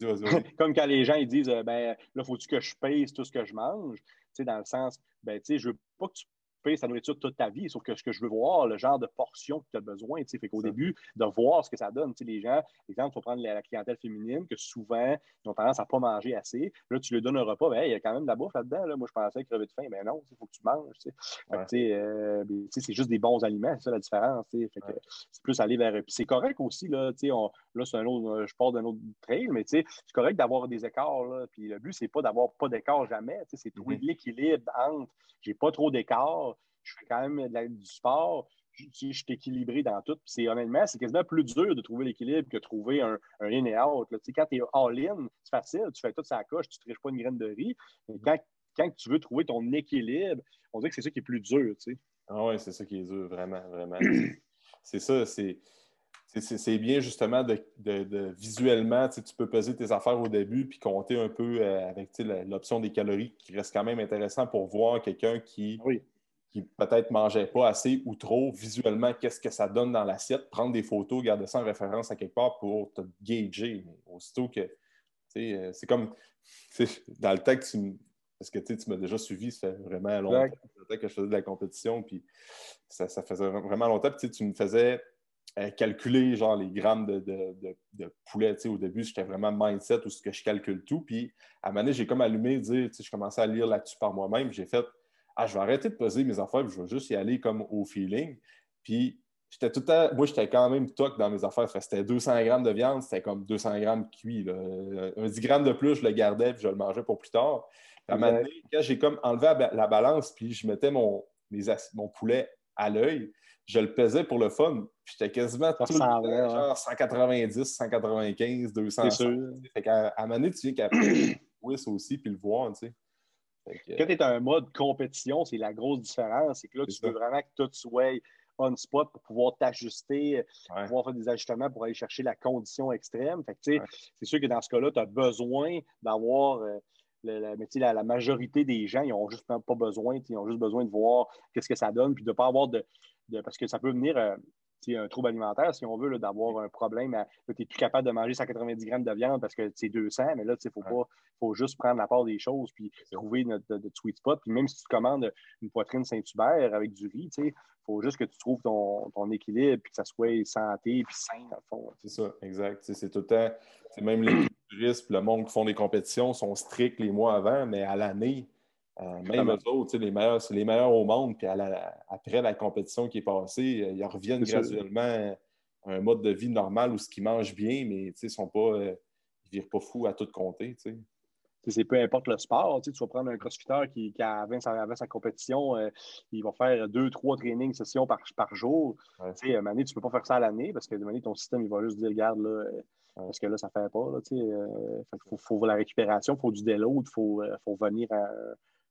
vas vas Comme quand les gens ils disent euh, ben là, faut-tu que je pèse tout ce que je mange? Tu sais, dans le sens, ben, tu sais, je veux pas que tu payer sa nourriture toute ta vie. Sauf que ce que je veux voir, le genre de portion que tu as besoin. Fait qu'au début, de voir ce que ça donne. les gens, exemple, il faut prendre la, clientèle féminine, que souvent, ils ont tendance à ne pas manger assez. Là, tu lui donnes un repas, ben, il y a quand même de la bouffe là-dedans. Là. Moi, je pensais crever de faim. Mais non, il faut que tu manges. Euh, c'est juste des bons aliments, c'est ça la différence. c'est plus aller vers. Puis c'est correct aussi. Là, on, là c'est un autre, je parle d'un autre trail, mais c'est correct d'avoir des écarts. Là. Puis le but, c'est pas d'avoir pas d'écart jamais. C'est trouver mm-hmm. l'équilibre entre j'ai pas trop d'écart, je fais quand même du sport, je, suis équilibré dans tout. c'est honnêtement, c'est quasiment plus dur de trouver l'équilibre que de trouver un, in et out. Quand tu es all-in, c'est facile, tu fais tout ça à coche, tu ne triches pas une graine de riz. Mais quand, tu veux trouver ton équilibre, on dirait que c'est ça qui est plus dur. Ah oui, c'est ça qui est dur, vraiment, vraiment. c'est ça, c'est. C'est bien justement de, visuellement, tu peux peser tes affaires au début puis compter un peu euh, avec l'option des calories qui reste quand même intéressant pour voir quelqu'un qui, oui qui peut-être mangeait pas assez ou trop, visuellement, qu'est-ce que ça donne dans l'assiette, prendre des photos, garder ça en référence à quelque part pour te gager. Aussitôt que, euh, c'est comme, dans le temps que tu parce que tu m'as déjà suivi, ça fait vraiment longtemps que je faisais de la compétition, puis ça, faisait vraiment longtemps. Puis tu me faisais euh, calculer genre les grammes de, de, de, poulet. Au début, j'étais vraiment mindset où ce que je calcule tout. Puis à un moment j'ai comme allumé, dire, je commençais à lire là-dessus par moi-même. J'ai fait ah, je vais arrêter de peser mes affaires, je vais juste y aller comme au feeling. Puis, j'étais tout moi, j'étais quand même toc dans mes affaires. C'était 200 grammes de viande, c'était comme 200 grammes cuit. Un 10 grammes de plus, je le gardais puis je le mangeais pour plus tard. à un moment donné, quand j'ai comme enlevé la balance puis je mettais mon, mon poulet à l'œil, je le pesais pour le fun. J'étais quasiment tout le temps, genre 190, 195, 200. C'est sûr. Fait qu'à à un moment donné, tu viens qu'à aussi puis le voir, tu sais. Quand tu es un mode compétition, c'est la grosse différence. C'est que là, tu veux vraiment que tout soit on spot pour pouvoir t'ajuster, pouvoir faire des ajustements pour aller chercher la condition extrême. C'est sûr que dans ce cas-là, tu as besoin d'avoir. Euh, la, la, majorité des gens, ils n'ont juste pas besoin, ils ont juste besoin de voir qu'est-ce que ça donne, puis de ne pas avoir de, Parce que ça peut venir. Euh, un trouble alimentaire, si on veut, d'avoir un problème. Tu n'es plus capable de manger 190 grammes de viande parce que c'est 200, mais là, il faut, pas, faut juste prendre la part des choses puis trouver notre, sweet spot. Puis même si tu commandes une poitrine Saint-Hubert avec du riz, il faut juste que tu trouves ton, équilibre et que ça soit santé et sain, dans le fond. C'est ça, exact. C'est tout le temps, même les touristes, le monde qui font des compétitions sont stricts les mois avant, mais à l'année, euh, même eux autres, les meilleurs, c'est les meilleurs au monde. Puis après la compétition qui est passée, euh, ils reviennent graduellement à un mode de vie normal où ce qu'ils mangent bien, mais ils sont pas, euh, ils virent pas fous à tout compter. C'est peu importe le sport. Tu vas prendre un crossfitter qui, qui avant, sa, sa compétition, il va faire deux, trois trainings sessions par, par jour. Tu sais, tu ne peux pas faire ça à l'année parce que de ton système, il va juste dire regarde, là, parce que là, ça ne fait pas. il faut, la récupération, il faut du déload, il faut, faut venir à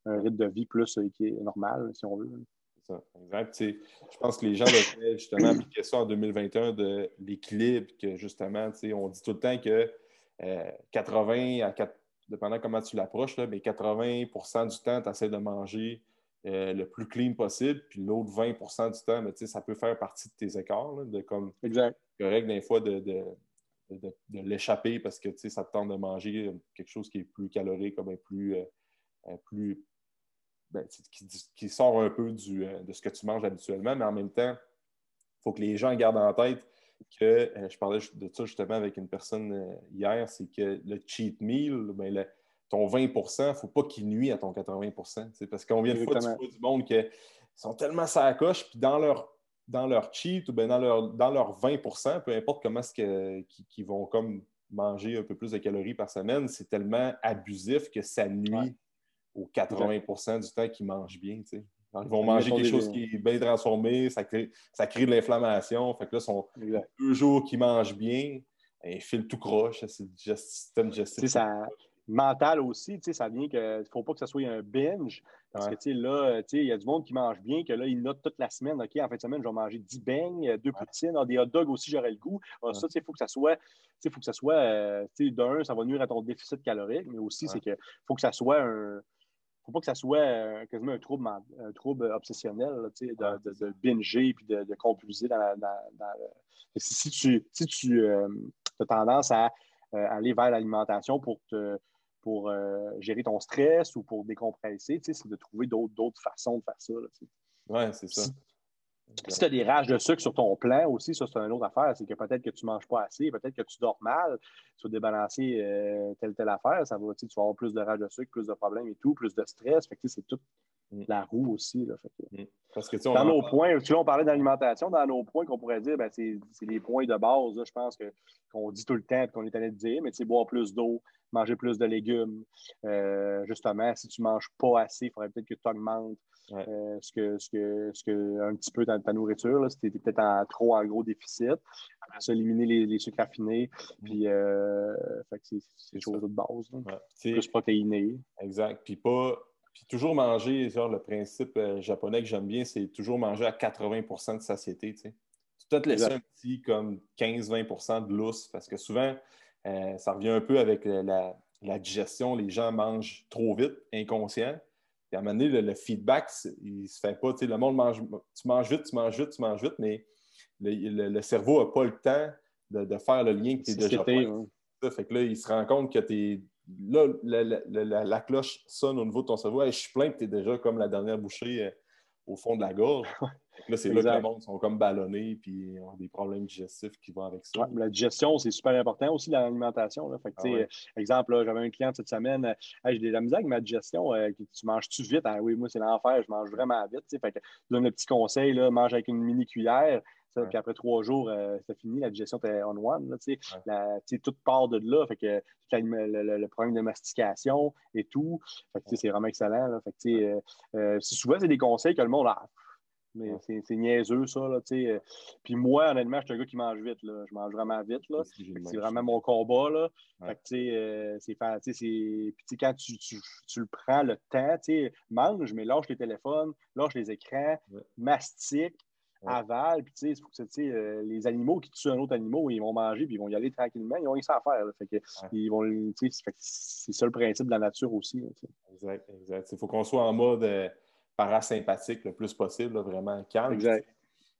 un rythme de vie plus euh, qui est normal, si on veut. C'est ça, exact. je pense que les gens devraient justement appliquer ça en 2021 de l'équilibre, que justement, on dit tout le temps que 80 euh, à 4, dépendant comment tu l'approches, mais 80% du temps, tu essaies de manger euh, le plus clean possible, puis l'autre 20% du temps, mais, ça peut faire partie de tes écarts, de comme exact. correct des fois de, de, l'échapper parce que ça te tente de manger quelque chose qui est plus calorique, plus, plus ben, qui, sort un peu du, euh, de ce que tu manges habituellement, mais en même temps, il faut que les gens gardent en tête que, euh, je parlais de ça justement avec une personne euh, hier, c'est que le cheat meal, ben, ton 20 il ne faut pas qu'il nuit à ton 80% Parce qu'on vient de fois, du monde qui sont tellement ça coche, puis dans leur, dans leur cheat ou bien dans leur, dans leur 20% peu importe comment est-ce qu'ils vont comme manger un peu plus de calories par semaine, c'est tellement abusif que ça nuit aux 80% du temps qu'ils mangent bien. ils vont manger quelque chose qui est bien transformé, ça crée, ça crée de l'inflammation. Fait que là, sont deux jours qu'ils mangent bien, ils filent tout croche. C'est le système digestif. Ça, mental aussi, ça vient qu'il ne faut pas que ce soit un binge. Parce que là, il y a du monde qui mange bien, que là, il note toute la semaine, OK, en fin de semaine, je vais manger 10 beignes, deux poutines, ah, des hot dogs aussi, j'aurai le goût. Ah, ça, il faut que ça soit, il faut que ça soit, d'un, ça va nuire à ton déficit calorique, mais aussi, c'est que faut que ça soit un faut pas que ça soit quasiment un trouble, un trouble obsessionnel de, de, de, binger puis de, de compulser dans, Si tu, si tu as tendance à aller vers l'alimentation pour te pour gérer ton stress ou pour décompresser, c'est de trouver d'autres façons de faire ça. Oui, c'est ça. Si tu as des rages de sucre sur ton plan aussi, ça, c'est une autre affaire. C'est que peut-être que tu ne manges pas assez, peut-être que tu dors mal, tu vas débalancer euh, telle, telle affaire, ça va, tu vas avoir plus de rage de sucre, plus de problèmes et tout, plus de stress. Fait c'est toute mm. La roue aussi. Là, mm. Parce que, dans nos points, tu on parlait d'alimentation, dans nos points qu'on pourrait dire, ben, c'est les points de base, je pense, qu'on dit tout le temps et qu'on est allé de dire, mais boire plus d'eau, manger plus de légumes. Euh, justement, si tu ne manges pas assez, il faudrait peut-être que tu augmentes euh, ce, que, ce, que, ce que, un petit peu ta, ta nourriture, si tu étais peut-être en, trop en gros déficit. Après ça, éliminer les, les sucres raffinés. Puis, euh, c'est des choses de base. Plus protéinées. Exact. Puis, pas. Puis toujours manger, genre le principe euh, japonais que j'aime bien, c'est toujours manger à 80% de satiété. Tu sais. peut-être laisser un petit comme 15-20% de lousse parce que souvent, ça revient un peu avec la, la, digestion. Les gens mangent trop vite, inconscient. Puis à un moment donné, le, feedback, il ne se fait pas. le monde mange, tu manges vite, tu manges vite, tu manges vite, mais le, cerveau n'a pas le temps de, faire le lien que tu es déjà fait. Fait que là, il se rend compte que tu Là, la, cloche sonne au niveau de ton cerveau. je suis plein, que tu es déjà comme la dernière bouchée euh, au fond de la gorge. Là, c'est là que le monde sont comme ballonnés puis ont des problèmes digestifs qui vont avec ça. la digestion, c'est super important aussi dans l'alimentation. Ah Exemple, j'avais un client cette semaine, j'ai de la misère avec ma digestion. Euh, tu manges-tu vite? Ah oui, moi, c'est l'enfer, je mange vraiment vite. Fait que, je donne le petit conseil, là, mange avec une mini cuillère. Puis après trois jours, euh, c'est fini, la digestion était on one. Là, tout part de là. Fait que, le, problème de mastication et tout. c'est vraiment excellent. Là. Fait euh, souvent, c'est des conseils que le monde a. Mais c'est niaiseux, ça. Là, euh. Puis moi, honnêtement, je suis un gars qui mange vite. Là. Je mange vraiment vite. C'est vraiment mon combat. Là. Fait que, euh, c'est Puis quand tu, tu, tu, le prends le temps, mange, mais lâche les téléphones, lâche les écrans, mastique, avale. Puis tu sais, euh, les animaux qui tuent un autre animal, ils vont manger, puis ils vont y aller tranquillement. Ils ont rien à faire. Fait que, ils vont, c'est ça le principe de la nature aussi. exact, exact. Il faut qu'on soit en mode parasympathique le plus possible, vraiment calme. Exact.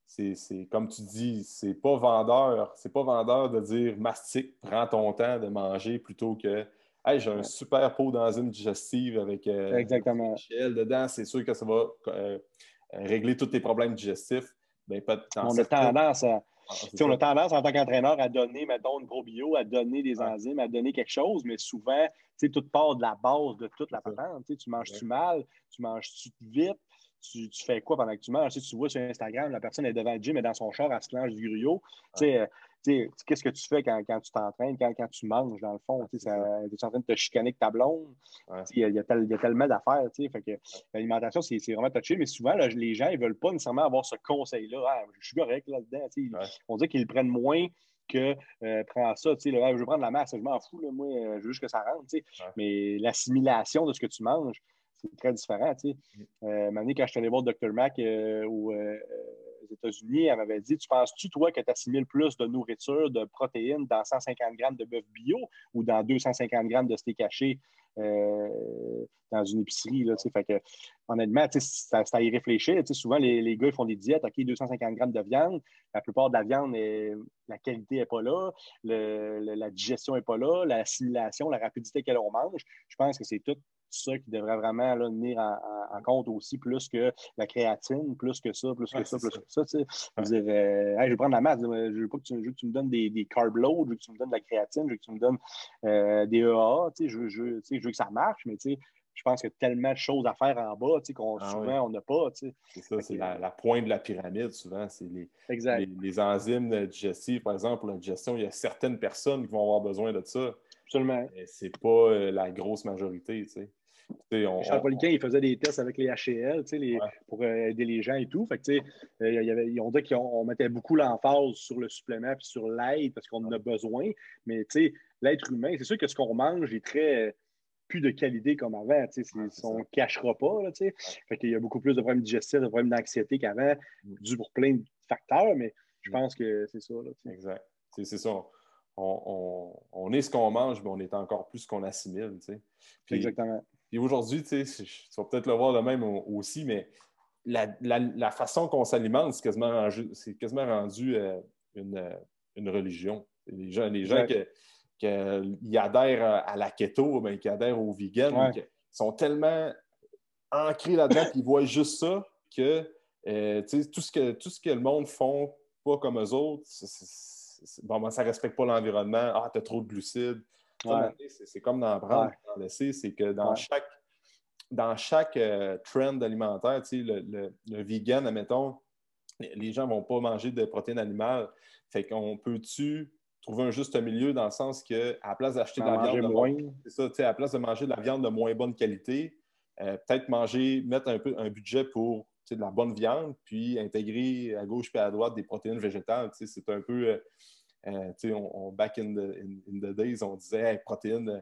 C'est comme tu dis, c'est pas vendeur, c'est pas vendeur de dire mastique, prends ton temps de manger plutôt que Hey, j'ai un super pot d'enzymes digestives avec euh, Exactement. dedans, c'est sûr que ça va euh, régler tous tes problèmes digestifs. Ben, on a tendance à, ah, on a tendance en tant qu'entraîneur à donner, mettons, une probio, à donner des enzymes, à donner quelque chose, mais souvent, tout part de la base de toute la patente. Tu manges-tu mal, tu manges-tu vite, tu, fais quoi pendant que tu manges? Tu, vois sur Instagram, la personne est devant le gym, et dans son char, elle se planche du gruyot. Euh, qu'est-ce que tu fais quand, tu t'entraînes, quand, tu manges, dans le fond? Tu es en train de te chicaner avec ta blonde? Il y, a tellement d'affaires. L'alimentation, c'est vraiment touché, mais souvent, les gens ne veulent pas nécessairement avoir ce conseil-là. Ah, je suis correct là-dedans. On dit qu'ils prennent moins que euh, prends ça, tu sais, je veux prendre la masse, je m'en fous, moi, euh, je veux juste que ça rentre, Mais l'assimilation de ce que tu manges, c'est très différent, tu sais. Mm. Euh, quand je suis allé voir Dr. Mac euh, aux États-Unis, elle m'avait dit Tu penses-tu, toi, que tu assimiles plus de nourriture, de protéines dans 150 grammes de bœuf bio ou dans 250 grammes de steak haché euh, dans une épicerie. Là, fait que, honnêtement, c'est à y réfléchir. Souvent, les, les, gars font des diètes, OK, 250 grammes de viande. La plupart de la viande, la qualité n'est pas là, la digestion n'est pas là, l'assimilation, la rapidité qu'elle on mange. Je pense que c'est tout ça qui devrait vraiment là, venir en, compte aussi, plus que la créatine, plus que ça, plus que ça, plus que ça. Je, veux dire, euh, je vais prendre la masse, je veux pas que tu, veux que tu me donnes des, des carb loads, je veux que tu me donnes de la créatine, je veux que tu me donnes euh, des EAA, je, je, je, veux que ça marche, mais je pense qu'il y a tellement de choses à faire en bas qu'on ah souvent on n'a pas. C'est ça, c'est la, pointe de la pyramide, souvent. C'est les, les, enzymes digestives, par exemple, pour la digestion, il y a certaines personnes qui vont avoir besoin de ça. Absolument. C'est pas euh, la grosse majorité. Tu sais. Charles Poliquin, il faisait des tests avec les HL pour euh, aider les gens et tout. Fait que, euh, y avait, ils ont dit qu'on mettait beaucoup l'emphase sur le supplément et sur l'aide parce qu'on en a besoin. Mais l'être humain, c'est sûr que ce qu'on mange est très plus de qualité comme avant. on ne cachera pas. Là, fait Il y a beaucoup plus de problèmes digestifs, de problèmes d'anxiété qu'avant, mm. dû pour plein de facteurs, mais je mm. pense que c'est ça. exact. C'est ça. On, est ce qu'on mange, mais on est encore plus ce qu'on assimile. Exactement Puis aujourd'hui, tu vas peut-être le voir de même aussi, mais la, façon qu'on s'alimente, c'est quasiment rendu, quasiment rendu euh, une, religion. Les gens, les gens qui, adhèrent à la keto, ben, qui adhèrent au vegan, sont tellement ancrés là-dedans qu'ils voient juste ça que, euh, tout, ce que tout ce que le monde font pas comme eux autres, bon, ben, ça ne respecte pas l'environnement. Ah, tu as trop de glucides. C'est comme dans prendre, dans laisser, c'est que dans chaque dans chaque euh, trend alimentaire, le, le, le, vegan, admettons, les gens ne vont pas manger de protéines animales. Fait qu'on peut-tu trouver un juste milieu dans le sens que à la place d'acheter de la viande de moins, ça, à la place de manger de la viande de moins bonne qualité, euh, peut-être manger, mettre un peu un budget pour de la bonne viande, puis intégrer à gauche et à droite des protéines végétales. C'est un peu, euh, on, back in the, days, on disait protéines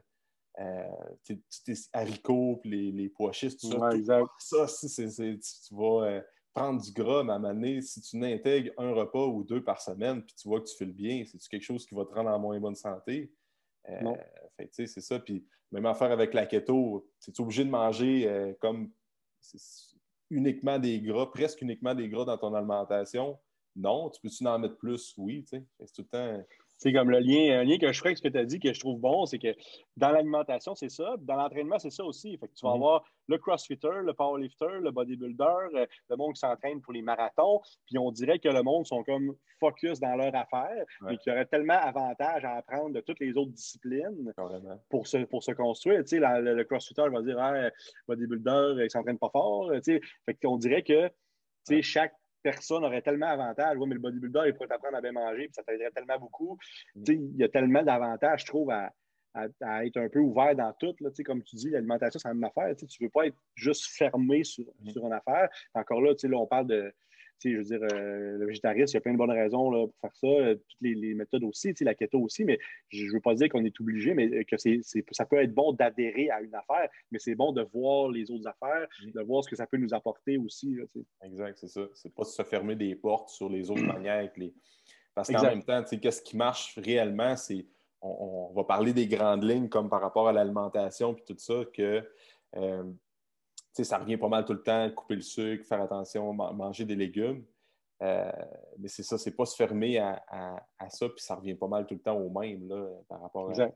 euh, tes haricots, puis les, pois chiches, tout ça. ça, tu vas euh, prendre du gras, mais à un moment donné, si tu n'intègres un repas ou deux par semaine, puis tu vois que tu fais le bien, c'est quelque chose qui va te rendre en moins bonne santé? Euh, c'est ça. Puis même affaire avec la keto, tu es obligé de manger comme uniquement des gras, presque uniquement des gras dans ton alimentation. Non, tu peux-tu en mettre plus? Oui, c'est tout le temps c'est comme le lien, un lien que je ferai avec ce que tu as dit, que je trouve bon, c'est que dans l'alimentation, c'est ça. Dans l'entraînement, c'est ça aussi. Fait que tu vas mhm. avoir le crossfitter, le powerlifter, le bodybuilder, euh, le monde qui s'entraîne pour les marathons. Puis on dirait que le monde sont comme focus dans leur affaire et qu'il y aurait tellement avantage à apprendre de toutes les autres disciplines pour se, pour se construire. Tu sais, le, crossfitter va dire le bodybuilder, il s'entraîne pas fort. Tu sais. Fait qu'on dirait que tu sais, chaque personne aurait tellement d'avantages. Oui, mais le bodybuilder, il pourrait t'apprendre à bien manger, puis ça t'aiderait tellement beaucoup. Mm. Il y a tellement d'avantages, je trouve, à, être un peu ouvert dans tout. Là, comme tu dis, l'alimentation, c'est la même affaire. Tu ne veux pas être juste fermé sur, mm. sur une affaire. Encore là, là, on parle de je veux dire, euh, le végétarisme, il y a plein de bonnes raisons pour faire ça, euh, toutes les, méthodes aussi, la keto aussi, mais je ne veux pas dire qu'on est obligé, mais que c'est, ça peut être bon d'adhérer à une affaire, mais c'est bon de voir les autres affaires, mm. de voir ce que ça peut nous apporter aussi. exact, c'est ça. C'est pas se fermer des portes sur les autres manières. les... Parce qu'en même temps, qu'est-ce qui marche réellement, c'est on, va parler des grandes lignes comme par rapport à l'alimentation puis tout ça, que euh, ça revient pas mal tout le temps, couper le sucre, faire attention, manger des légumes. Euh, mais c'est ça, c'est pas se fermer à, ça, puis ça revient pas mal tout le temps au même là, par rapport à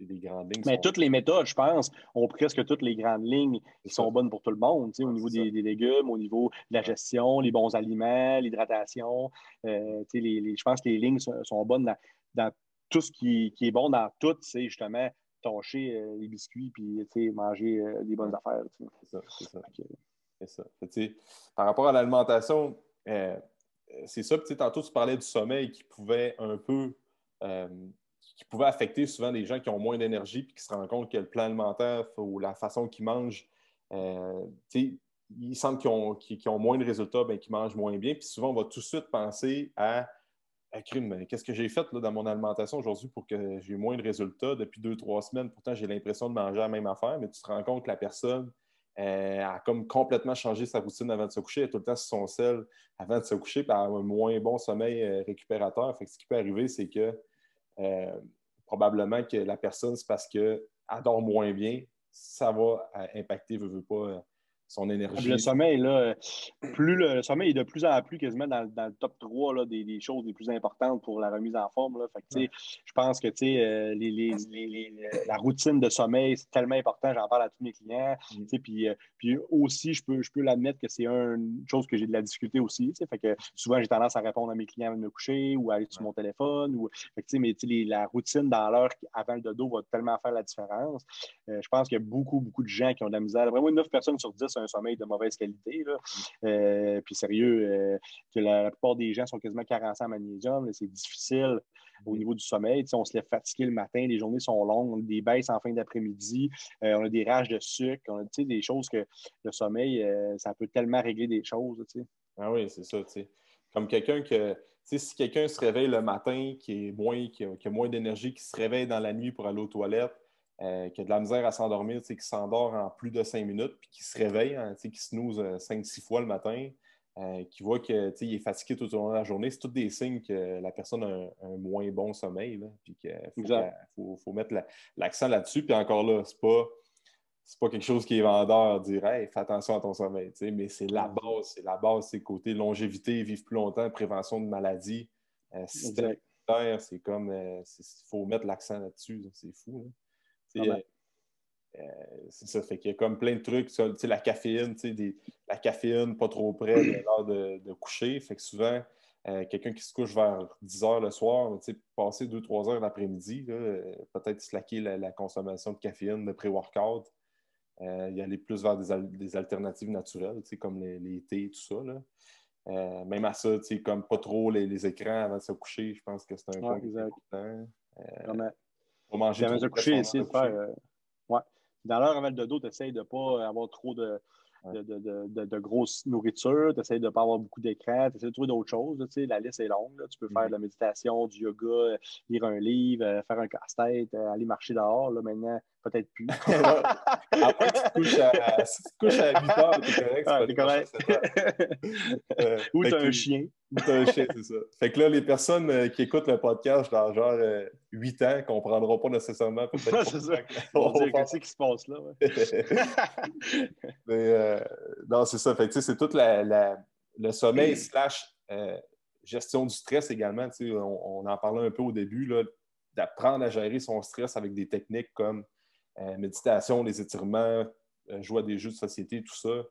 des grandes lignes. Mais toutes les méthodes, je pense, ont presque toutes les grandes lignes qui sont bonnes pour tout le monde, au niveau des, légumes, au niveau de la gestion, les bons aliments, l'hydratation. Euh, je pense que les lignes sont, bonnes dans, tout ce qui, qui, est bon dans tout, c'est justement tâcher euh, les biscuits puis manger euh, des bonnes affaires. C'est ça, c'est ça. C'est ça. par rapport à l'alimentation, euh, c'est ça. Tantôt, tu parlais du sommeil qui pouvait un peu qui pouvait affecter souvent des gens qui ont moins d'énergie puis qui se rendent compte que le plan alimentaire ou la façon qu'ils mangent, ils sentent qu'ils ont, ont, moins de résultats, bien, qu'ils mangent moins bien. Puis souvent, on va tout de suite penser à qu'est-ce que j'ai fait dans mon alimentation aujourd'hui pour que j'ai moins de résultats depuis deux, trois semaines? Pourtant, j'ai l'impression de manger la même affaire, mais tu te rends compte que la personne euh, a comme complètement changé sa routine avant de se coucher. Elle est tout le temps sur son sel avant de se coucher, puis elle a un moins bon sommeil euh, récupérateur. Fait ce qui peut arriver, c'est que euh, probablement que la personne, c'est parce qu'elle dort moins bien, ça va impacter, veut, veut pas, son énergie. Le sommeil, là, plus le, sommeil est de plus en plus quasiment dans, le top 3 là, des, choses les plus importantes pour la remise en forme. Là. Fait Je pense que euh, les, les, la routine de sommeil, c'est tellement important. J'en parle à tous mes clients. Mm. Puis, euh, puis aussi, je peux, je peux l'admettre que c'est une chose que j'ai de la difficulté aussi. Fait que souvent, j'ai tendance à répondre à mes clients avant de me coucher ou à aller sur mon téléphone. Ou, fait mais la routine dans l'heure avant le dodo va tellement faire la différence. Euh, je pense qu'il y a beaucoup, beaucoup de gens qui ont de la misère. Vraiment, 9 personnes sur 10 un sommeil de mauvaise qualité. Euh, puis sérieux, euh, que la, plupart des gens sont quasiment carencés en magnésium. C'est difficile au niveau du sommeil. on se lève fatigué le matin, les journées sont longues, on a des baisses en fin d'après-midi, euh, on a des rages de sucre, on a des choses que le sommeil, ça peut tellement régler des choses. Ah oui, c'est ça. Comme quelqu'un que. Si quelqu'un se réveille le matin, qui, est moins, qui a moins d'énergie, qui se réveille dans la nuit pour aller aux toilettes, euh, qui a de la misère à s'endormir, qui s'endort en plus de cinq minutes, puis qui se réveille, hein, qui se euh, cinq, six fois le matin, euh, qui voit qu'il est fatigué tout au long de la journée, c'est tous des signes que la personne a un, moins bon sommeil. puis qu'il faut, mettre l'accent là-dessus. Puis encore là, c'est pas c'est pas quelque chose qui est vendeur, dire hey, fais attention à ton sommeil, mais c'est la base, c'est la base, c'est côté longévité, vivre plus longtemps, prévention de maladies. Euh, c'est comme il faut mettre l'accent là-dessus, c'est fou. Euh, c'est ça, fait qu'il y a comme plein de trucs, la caféine, des, la caféine pas trop près de l'heure de, coucher. Fait que souvent, euh, quelqu'un qui se couche vers 10 heures le soir, passer 2-3 heures l'après-midi, euh, peut-être slacker la, consommation de caféine, de pré-workout, y aller plus vers des, alternatives naturelles, comme les, les, thés et tout ça. Là. même à ça, comme pas trop les, écrans avant de se coucher, je pense que c'est un point important. Pour manger avant de coucher, essayer de faire dans l'heure avant le dodo, tu essaies de ne pas avoir trop de, de, de, de, grosse nourriture, tu essaies de ne pas avoir beaucoup d'écran, tu essaies de trouver d'autres choses. La liste est longue. Tu peux faire de la méditation, du yoga, lire un livre, euh, faire un casse-tête, euh, aller marcher dehors. Là, maintenant, peut-être plus. Après, tu te couches à, si tu te couches à 8 heures, t'es correct. Ah, correct. euh, Ou t'as un chien. Un chien, c'est ça. Fait que là, les personnes euh, qui écoutent le podcast dans genre 8 ans ne comprendront pas nécessairement. c'est ça. On va dire qu'est-ce qui se passe là. Ouais. Mais, non, c'est ça. Fait que c'est tout la, le sommeil slash gestion du stress également. On, on, en parlait un peu au début, d'apprendre à gérer son stress avec des techniques comme euh, méditation, les étirements, euh, jouer à des jeux de société, tout ça.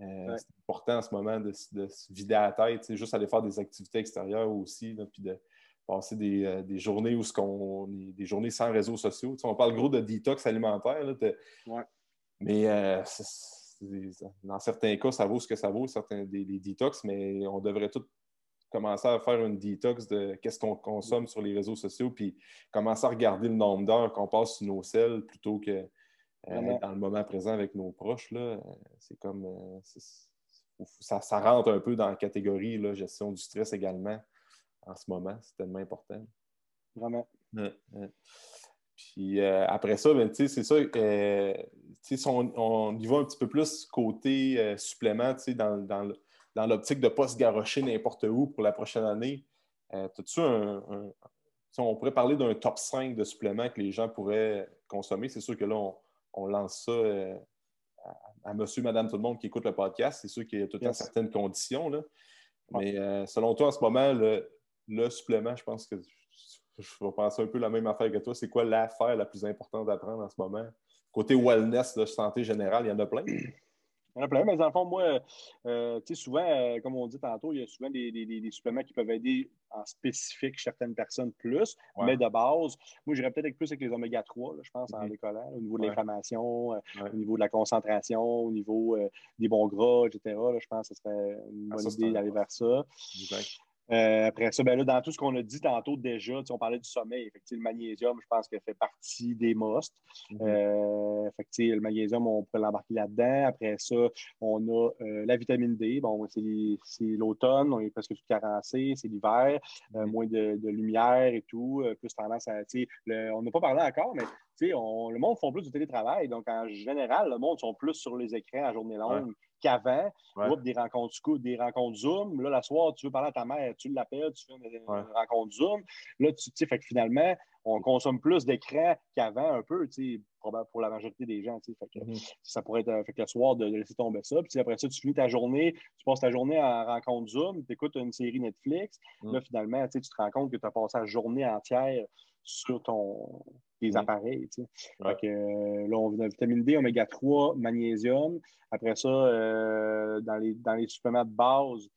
Euh, c'est important en ce moment de, se vider la tête, juste aller faire des activités extérieures aussi, puis de passer des, journées où ce qu'on des journées sans réseaux sociaux. on parle gros de détox alimentaire, mais dans certains cas, ça vaut ce que ça vaut, certains des, détox, mais on devrait tout commencer à faire une détox de qu'est-ce qu'on consomme sur les réseaux sociaux, puis commencer à regarder le nombre d'heures qu'on passe sur nos selles plutôt que euh, dans le moment présent avec nos proches. Euh, c'est comme euh, ça, rentre un peu dans la catégorie là, gestion du stress également en ce moment. C'est tellement important. Vraiment. Puis après ça, ben, c'est ça. Si on, on, y va un petit peu plus côté supplément dans, dans dans l'optique de ne pas se garrocher n'importe où pour la prochaine année, euh, as-tu un, on pourrait parler d'un top 5 de suppléments que les gens pourraient consommer. C'est sûr que là, on, lance ça euh, à, monsieur, madame, tout le monde qui écoute le podcast. C'est sûr qu'il y a tout le certaines conditions. Là. Mais euh, selon toi, en ce moment, le, supplément, je pense que je vais penser un peu la même affaire que toi. C'est quoi l'affaire la plus importante à prendre en ce moment? Côté wellness, de santé générale, il y en a plein. Il y en a plein, mais dans le fond, moi, euh, tu sais, souvent, euh, comme on dit tantôt, il y a souvent des, des, suppléments qui peuvent aider en spécifique certaines personnes plus, mais de base, moi, j'irais peut-être plus avec les oméga 3, je pense, en décollant, au niveau de l'inflammation, euh, au niveau de la concentration, au niveau des bons gras, etc. je pense que ce serait une ah, bonne idée d'aller vers ça. Euh, après ça, ben là, dans tout ce qu'on a dit tantôt déjà, on parlait du sommeil. Fait le magnésium, je pense qu'il fait partie des musts. Mm-hmm. Euh, le magnésium, on pourrait l'embarquer là-dedans. Après ça, on a euh, la vitamine D. Bon, c'est l'automne, on est presque tout carencé, c'est l'hiver, mm-hmm. moins de, lumière et tout. plus tendance à. on n'a pas parlé encore, mais le monde font plus du télétravail. Donc, en général, le monde sont plus sur les écrans à journée longue qu'avant. Des rencontres des rencontres Zoom. Là, la soir, tu veux parler à ta mère, tu l'appelles, tu fais une, rencontre Zoom. Là, tu sais, fait que finalement, on consomme plus d'écran qu'avant un peu, tu sais, pour la majorité des gens. Fait que, mm-hmm. Ça pourrait être fait que le soir de, laisser tomber ça. Puis après ça, tu finis ta journée, tu passes ta journée en rencontre Zoom, tu écoutes une série Netflix. Mm. Là, finalement, tu te rends compte que tu as passé la journée entière sur ton, tes appareils. Tu sais. que, euh, là, on a vitamine D, oméga 3, magnésium. Après ça, euh, dans, les, dans les suppléments de base,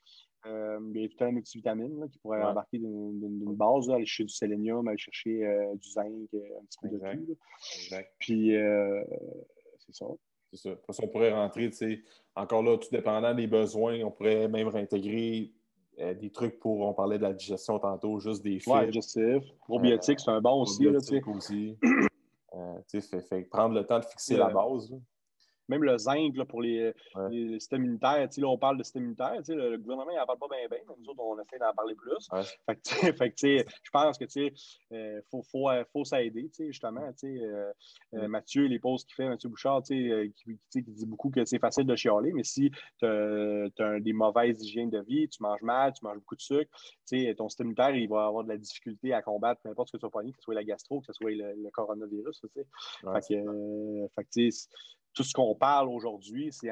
euh, il y a tout un multivitamine qui pourrait embarquer d'une base, aller chercher du sélénium, aller chercher du zinc, un petit peu de tout. Puis, c'est ça. C'est ça. on pourrait rentrer, tu sais, encore là, tout dépendant des besoins, on pourrait même réintégrer euh, des trucs pour, on parlait de la digestion tantôt, juste des fibres. Digestif. Probiotiques, c'est un bon aussi. Là, aussi. euh, fait, fait, prendre le temps de fixer la base même le zinc pour les, systèmes immunitaires. Là, on parle de système immunitaire. Le, le, gouvernement n'en parle pas bien, bien, mais nous autres, on essaie d'en parler plus. Fait que, je pense que il euh, faut, faut, euh, faut s'aider, justement. Euh, euh, Mathieu, les pauses qu'il fait, Mathieu Bouchard, qui, qui, dit beaucoup que c'est facile de chialer, mais si tu as, des mauvaises hygiènes de vie, tu manges mal, tu manges beaucoup de sucre, ton système immunitaire, il va avoir de la difficulté à combattre n'importe ce que tu vas pogner, que ce soit la gastro, que ce soit le, coronavirus. Fait que, fait tout ce qu'on parle aujourd'hui, c'est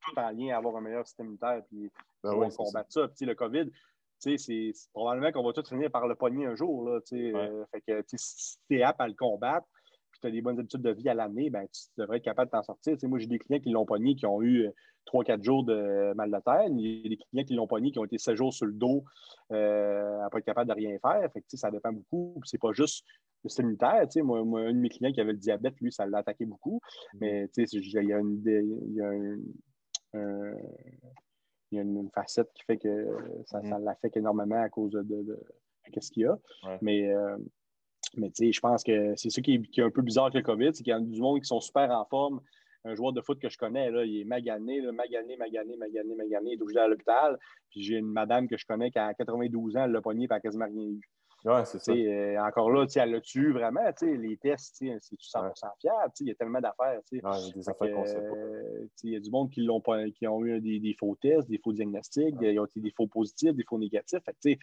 tout en lien à avoir un meilleur système immunitaire puis ben combattre ça. Puis, le COVID, c'est probablement qu'on va tout finir par le pogner un jour. Là, euh, fait que si tu es apte à le combattre, puis tu as des bonnes habitudes de vie à l'année, ben, tu devrais être capable de t'en sortir. moi, j'ai des clients qui l'ont pogné, qui ont eu 3-4 jours de mal de tête. Il y a des clients qui l'ont pogné, qui ont été 7 jours sur le dos euh, à ne pas être capable de rien faire. Fait que, ça dépend beaucoup. C'est pas juste immunitaire. Moi, moi, un de mes clients qui avait le diabète, lui, ça l'a attaqué beaucoup. Mm-hmm. Mais il y a, une, il y a il y a une, facette qui fait que ça, mm-hmm. l'affecte énormément à cause de, de, ce qu'il y a. Mais, euh, mais je pense que c'est ça qui est, un peu bizarre avec le COVID, c'est qu'il y a du monde qui sont super en forme. Un joueur de foot que je connais, là, il est magané, là, magané, magané, magané, magané, il est obligé à l'hôpital. Puis j'ai une madame que je connais qui a 92 ans, elle l'a pogné et elle n'a quasiment rien eu. Ouais, c'est ça. Euh, encore là, elle l'a tué vraiment. Les tests, c'est 100% fiable. Il y a tellement d'affaires. il y a des affaires qu'on sait pas. Euh, il y a du monde qui, ont, qui ont eu des, faux tests, des faux diagnostics, ils ont des faux positifs, des faux négatifs. Fait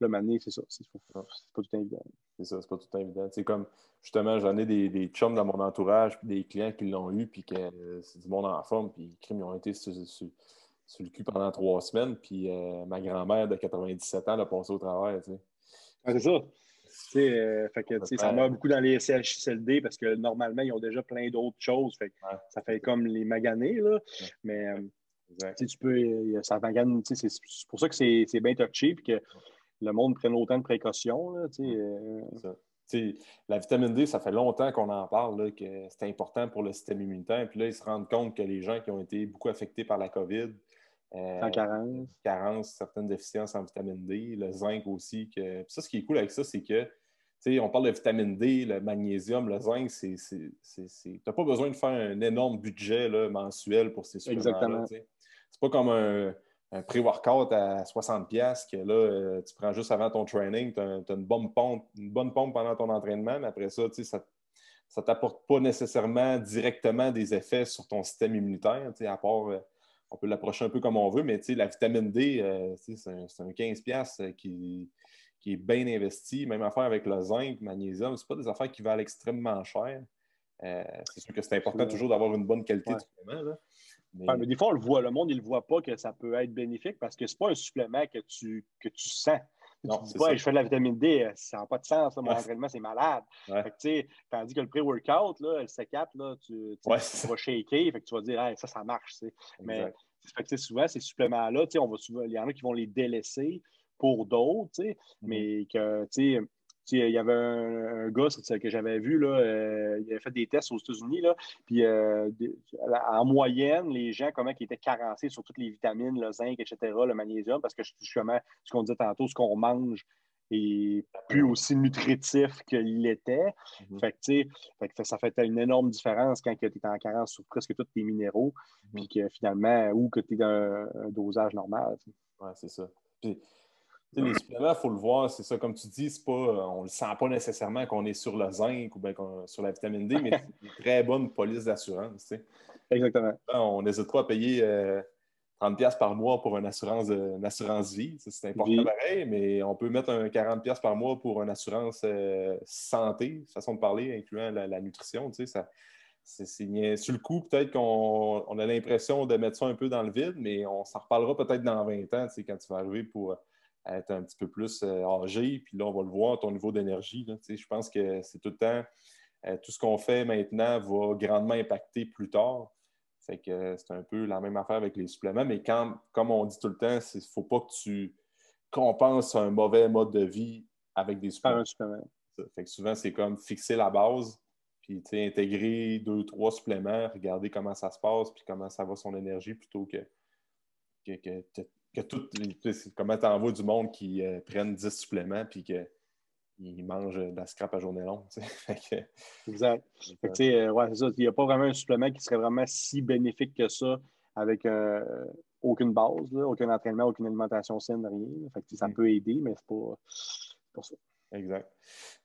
là, maintenant, c'est ça. C'est pas tout évident. C'est ça, c'est pas tout évident. C'est comme, justement, j'en ai des, des chums dans mon entourage, puis des clients qui l'ont eu, puis que euh, c'est du monde en forme, puis ils ont été sur, le cul pendant trois semaines, puis ma grand-mère de 97 ans l'a passé au travail. Ah, c'est ça. Euh, fait que, ça meurt beaucoup dans les CHSLD parce que normalement, ils ont déjà plein d'autres choses. Fait Ça fait comme les maganés. Là. Mais euh, tu peux. Ça c'est pour ça que c'est bien touché et que le monde prenne autant de précautions. Là, euh. la vitamine D, ça fait longtemps qu'on en parle, que c'est important pour le système immunitaire. Puis là, ils se rendent compte que les gens qui ont été beaucoup affectés par la COVID, euh, carence. carence, certaines déficiences en vitamine D, le zinc aussi. Que... ça, ce qui est cool avec ça, c'est que on parle de vitamine D, le magnésium, le zinc, c'est. Tu n'as pas besoin de faire un énorme budget là, mensuel pour ces suppléments-là. C'est pas comme un, pré-workout à 60$ que là, euh, tu prends juste avant ton training, tu as, une, bonne pompe, une bonne pompe pendant ton entraînement, mais après ça, ça ne t'apporte pas nécessairement directement des effets sur ton système immunitaire, à part euh, on peut l'approcher un peu comme on veut, mais la vitamine D, euh, c'est un, 15$ euh, qui, qui, est bien investi. Même affaire avec le zinc, le magnésium, ce pas des affaires qui valent extrêmement cher. Euh, c'est sûr que c'est important toujours d'avoir une bonne qualité de supplément. Mais... des fois, on le voit, le monde, ne le voit pas que ça peut être bénéfique parce que ce n'est pas un supplément que tu, que tu sens. Non, tu dis pas, je fais de la vitamine D, ça n'a pas de sens, mon entraînement, c'est malade. tandis que le pré-workout, le C4, là, tu, tu, vas shaker, fait que tu vas dire, ça, ça marche. Mais souvent, ces suppléments-là, il y en a qui vont les délaisser pour d'autres, mm-hmm. mais que, il y avait un, gars que j'avais vu, là, euh, il avait fait des tests aux États-Unis, puis euh, en moyenne, les gens, comment ils étaient carencés sur toutes les vitamines, le zinc, etc., le magnésium, parce que justement, ce qu'on disait tantôt, ce qu'on mange est plus aussi nutritif qu'il l'était. Mm-hmm. fait, que, ça fait une énorme différence quand tu es en carence sur presque tous tes minéraux, mm-hmm. puis que finalement, ou que tu es dans un, dosage normal. Oui, c'est ça. Les suppléments, il faut le voir, c'est ça, comme tu dis, pas, on ne le sent pas nécessairement qu'on est sur le zinc ou bien sur la vitamine D, mais c'est une très bonne police d'assurance. Exactement. On n'hésite pas à payer 30$ euh, par mois pour une assurance, une assurance vie. C'est important pareil, mais on peut mettre un 40$ par mois pour une assurance euh, santé, façon de parler, incluant la, nutrition. Ça, c'est, sur le coup, peut-être qu'on a l'impression de mettre ça un peu dans le vide, mais on s'en reparlera peut-être dans 20 ans, quand tu vas arriver pour être un petit peu plus euh, âgé. Puis là, on va le voir, ton niveau d'énergie. Je pense que c'est tout le temps, euh, tout ce qu'on fait maintenant va grandement impacter plus tard. Fait que c'est un peu la même affaire avec les suppléments. Mais quand, comme on dit tout le temps, il ne faut pas que tu compenses un mauvais mode de vie avec des suppléments. Fait que souvent, c'est comme fixer la base, puis intégrer deux, trois suppléments, regarder comment ça se passe, puis comment ça va son énergie plutôt que, que, que que tout, comment tu envoies du monde qui euh, prennent 10 suppléments puis qu'ils mangent de la scrap à journée longue. exact. Euh, ouais, c'est ça. Il n'y a pas vraiment un supplément qui serait vraiment si bénéfique que ça avec euh, aucune base, aucun entraînement, aucune alimentation saine, rien. Fait ça mm. peut aider, mais c'est pas, pas ça. Exact.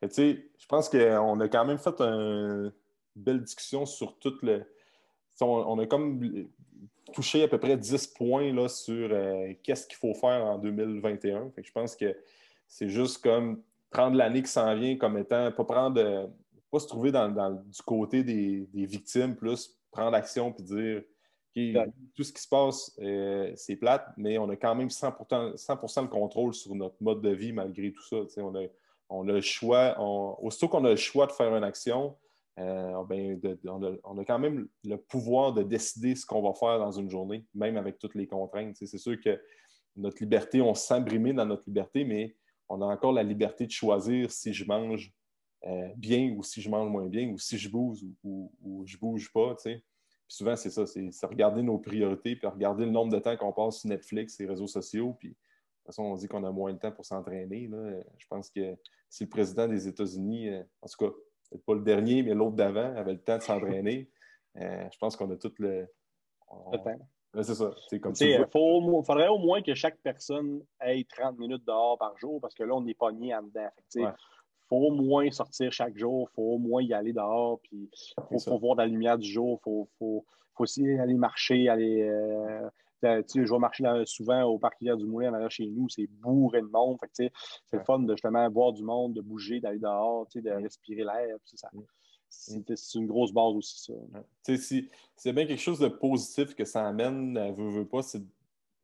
Je pense qu'on a quand même fait une belle discussion sur tout le. On a comme touché à peu près 10 points là, sur euh, qu'est-ce qu'il faut faire en 2021. je pense que c'est juste comme prendre l'année qui s'en vient comme étant, pas prendre, pas se trouver dans, du côté des, victimes plus, prendre action puis dire tout ce qui se passe, euh, c'est plate, mais on a quand même 100%, 100 le contrôle sur notre mode de vie malgré tout ça. On a, on a, le choix, aussitôt qu'on a le choix de faire une action, euh, ben, on, a, quand même le pouvoir de décider ce qu'on va faire dans une journée, même avec toutes les contraintes. C'est sûr que notre liberté, on se dans notre liberté, mais on a encore la liberté de choisir si je mange euh, bien ou si je mange moins bien, ou si je bouge ou, ou, je bouge pas souvent, c'est ça, c'est regarder nos priorités, puis regarder le nombre de temps qu'on passe sur Netflix, les réseaux sociaux, puis de toute façon, on dit qu'on a moins de temps pour s'entraîner. Je pense que si le président des États-Unis, euh, en tout cas, peut-être pas le dernier, mais l'autre d'avant, avait le temps de s'entraîner, euh, je pense qu'on a tout le. c'est ça. Il faudrait au moins que chaque personne ait 30 minutes dehors par jour parce que là, on est pogné en dedans faut au moins sortir chaque jour, il faut au moins y aller dehors, puis il faut, voir la lumière du jour, il faut, faut, aussi aller marcher, aller. Euh, je vais marcher souvent au parc du Moulin en arrière chez nous, c'est bourré de monde. c'est le fun de justement voir du monde, de bouger, d'aller dehors, de respirer l'air. Mm. C'est une grosse base aussi, ça. Si, c'est bien quelque chose de positif que ça amène, euh, pas, c'est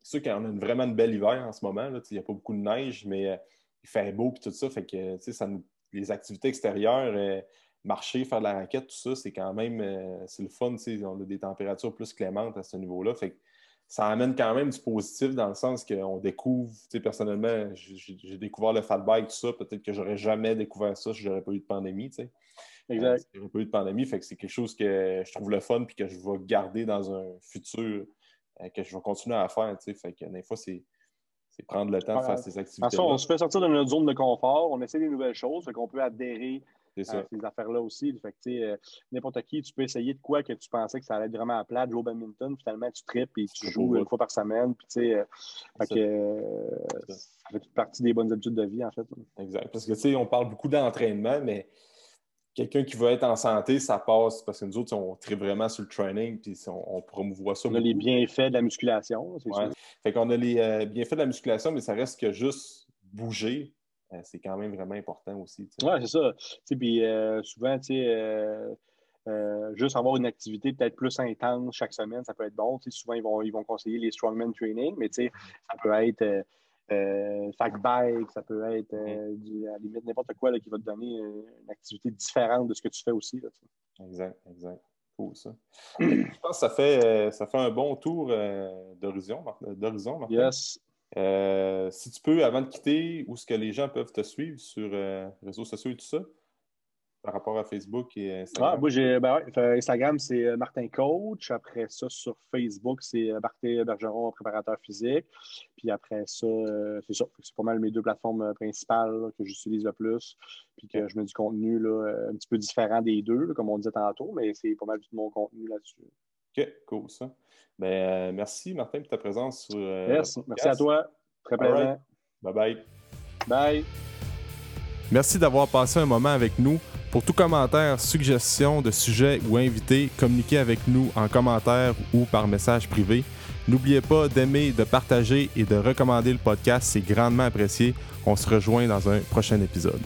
sûr qu'on a vraiment une belle hiver en ce moment. Il n'y a pas beaucoup de neige, mais euh, il fait beau et tout ça. Fait que ça nous les activités extérieures, euh, marcher, faire de la raquette, tout ça, c'est quand même euh, c'est le fun. On a des températures plus clémentes à ce niveau-là. Fait ça amène quand même du positif dans le sens qu'on découvre, personnellement, j'ai découvert le fat bike, tout ça. Peut-être que j'aurais jamais découvert ça si j'aurais pas eu de pandémie. Exact. Euh, pas eu de pandémie, fait que c'est quelque chose que je trouve le fun puis que je vais garder dans un futur, que je vais continuer à faire. Fait que des fois, c'est c'est prendre le temps de faire ces activités. on se fait sortir de notre zone de confort, on essaie des nouvelles choses, fait qu'on peut adhérer à ces affaires-là aussi. Fait euh, n'importe qui, tu peux essayer de quoi que tu pensais que ça allait être vraiment à plat, jouer au badminton, finalement tu tripes et tu joues une fois par semaine. Puis, euh, euh, ça fait toute partie des bonnes habitudes de vie, en fait. Exact. Parce que, tu sais, on parle beaucoup d'entraînement, mais quelqu'un qui veut être en santé, ça passe parce que nous autres, on tripe vraiment sur le training puis on, promouvoit ça. On a les bienfaits de la musculation, c'est ouais. Fait qu'on a les euh, bienfaits de la musculation, mais ça reste que juste bouger, euh, c'est quand même vraiment important aussi. Oui, c'est ça. Puis euh, souvent, tu sais. juste avoir une activité peut-être plus intense chaque semaine, ça peut être bon. souvent, ils vont, ils vont conseiller les strongman training, mais ça peut être euh, fac bike, ça peut être euh, du, à la limite n'importe quoi qui va te donner euh, une activité différente de ce que tu fais aussi. Là, exact, exact. Cool ça. Je pense que ça fait, ça fait un bon tour d'horizon, d'horizon, Yes. Si tu peux, avant de quitter, où est-ce que les gens peuvent te suivre sur les réseaux sociaux et tout ça? par rapport à Facebook et Instagram? Ah, moi, j'ai, ben ouais, Instagram, c'est euh, Martin Coach. Après ça, sur Facebook, c'est euh, Martin Bergeron, préparateur physique. Puis après ça, euh, c'est ça. C'est pas mal mes deux plateformes principales que j'utilise le plus. Puis que je mets du contenu là, un petit peu différent des deux, comme on disait tantôt, mais c'est pas mal tout mon contenu là-dessus. OK, cool ça. Ben, merci Martin pour ta présence sur. merci. merci à toi. Très plaisant. Bye bye. Bye. Merci d'avoir passé un moment avec nous. Pour tout commentaire, suggestion de sujet ou invité, communiquez avec nous en commentaire ou par message privé. N'oubliez pas d'aimer, de partager et de recommander le podcast, c'est grandement apprécié. On se rejoint dans un prochain épisode.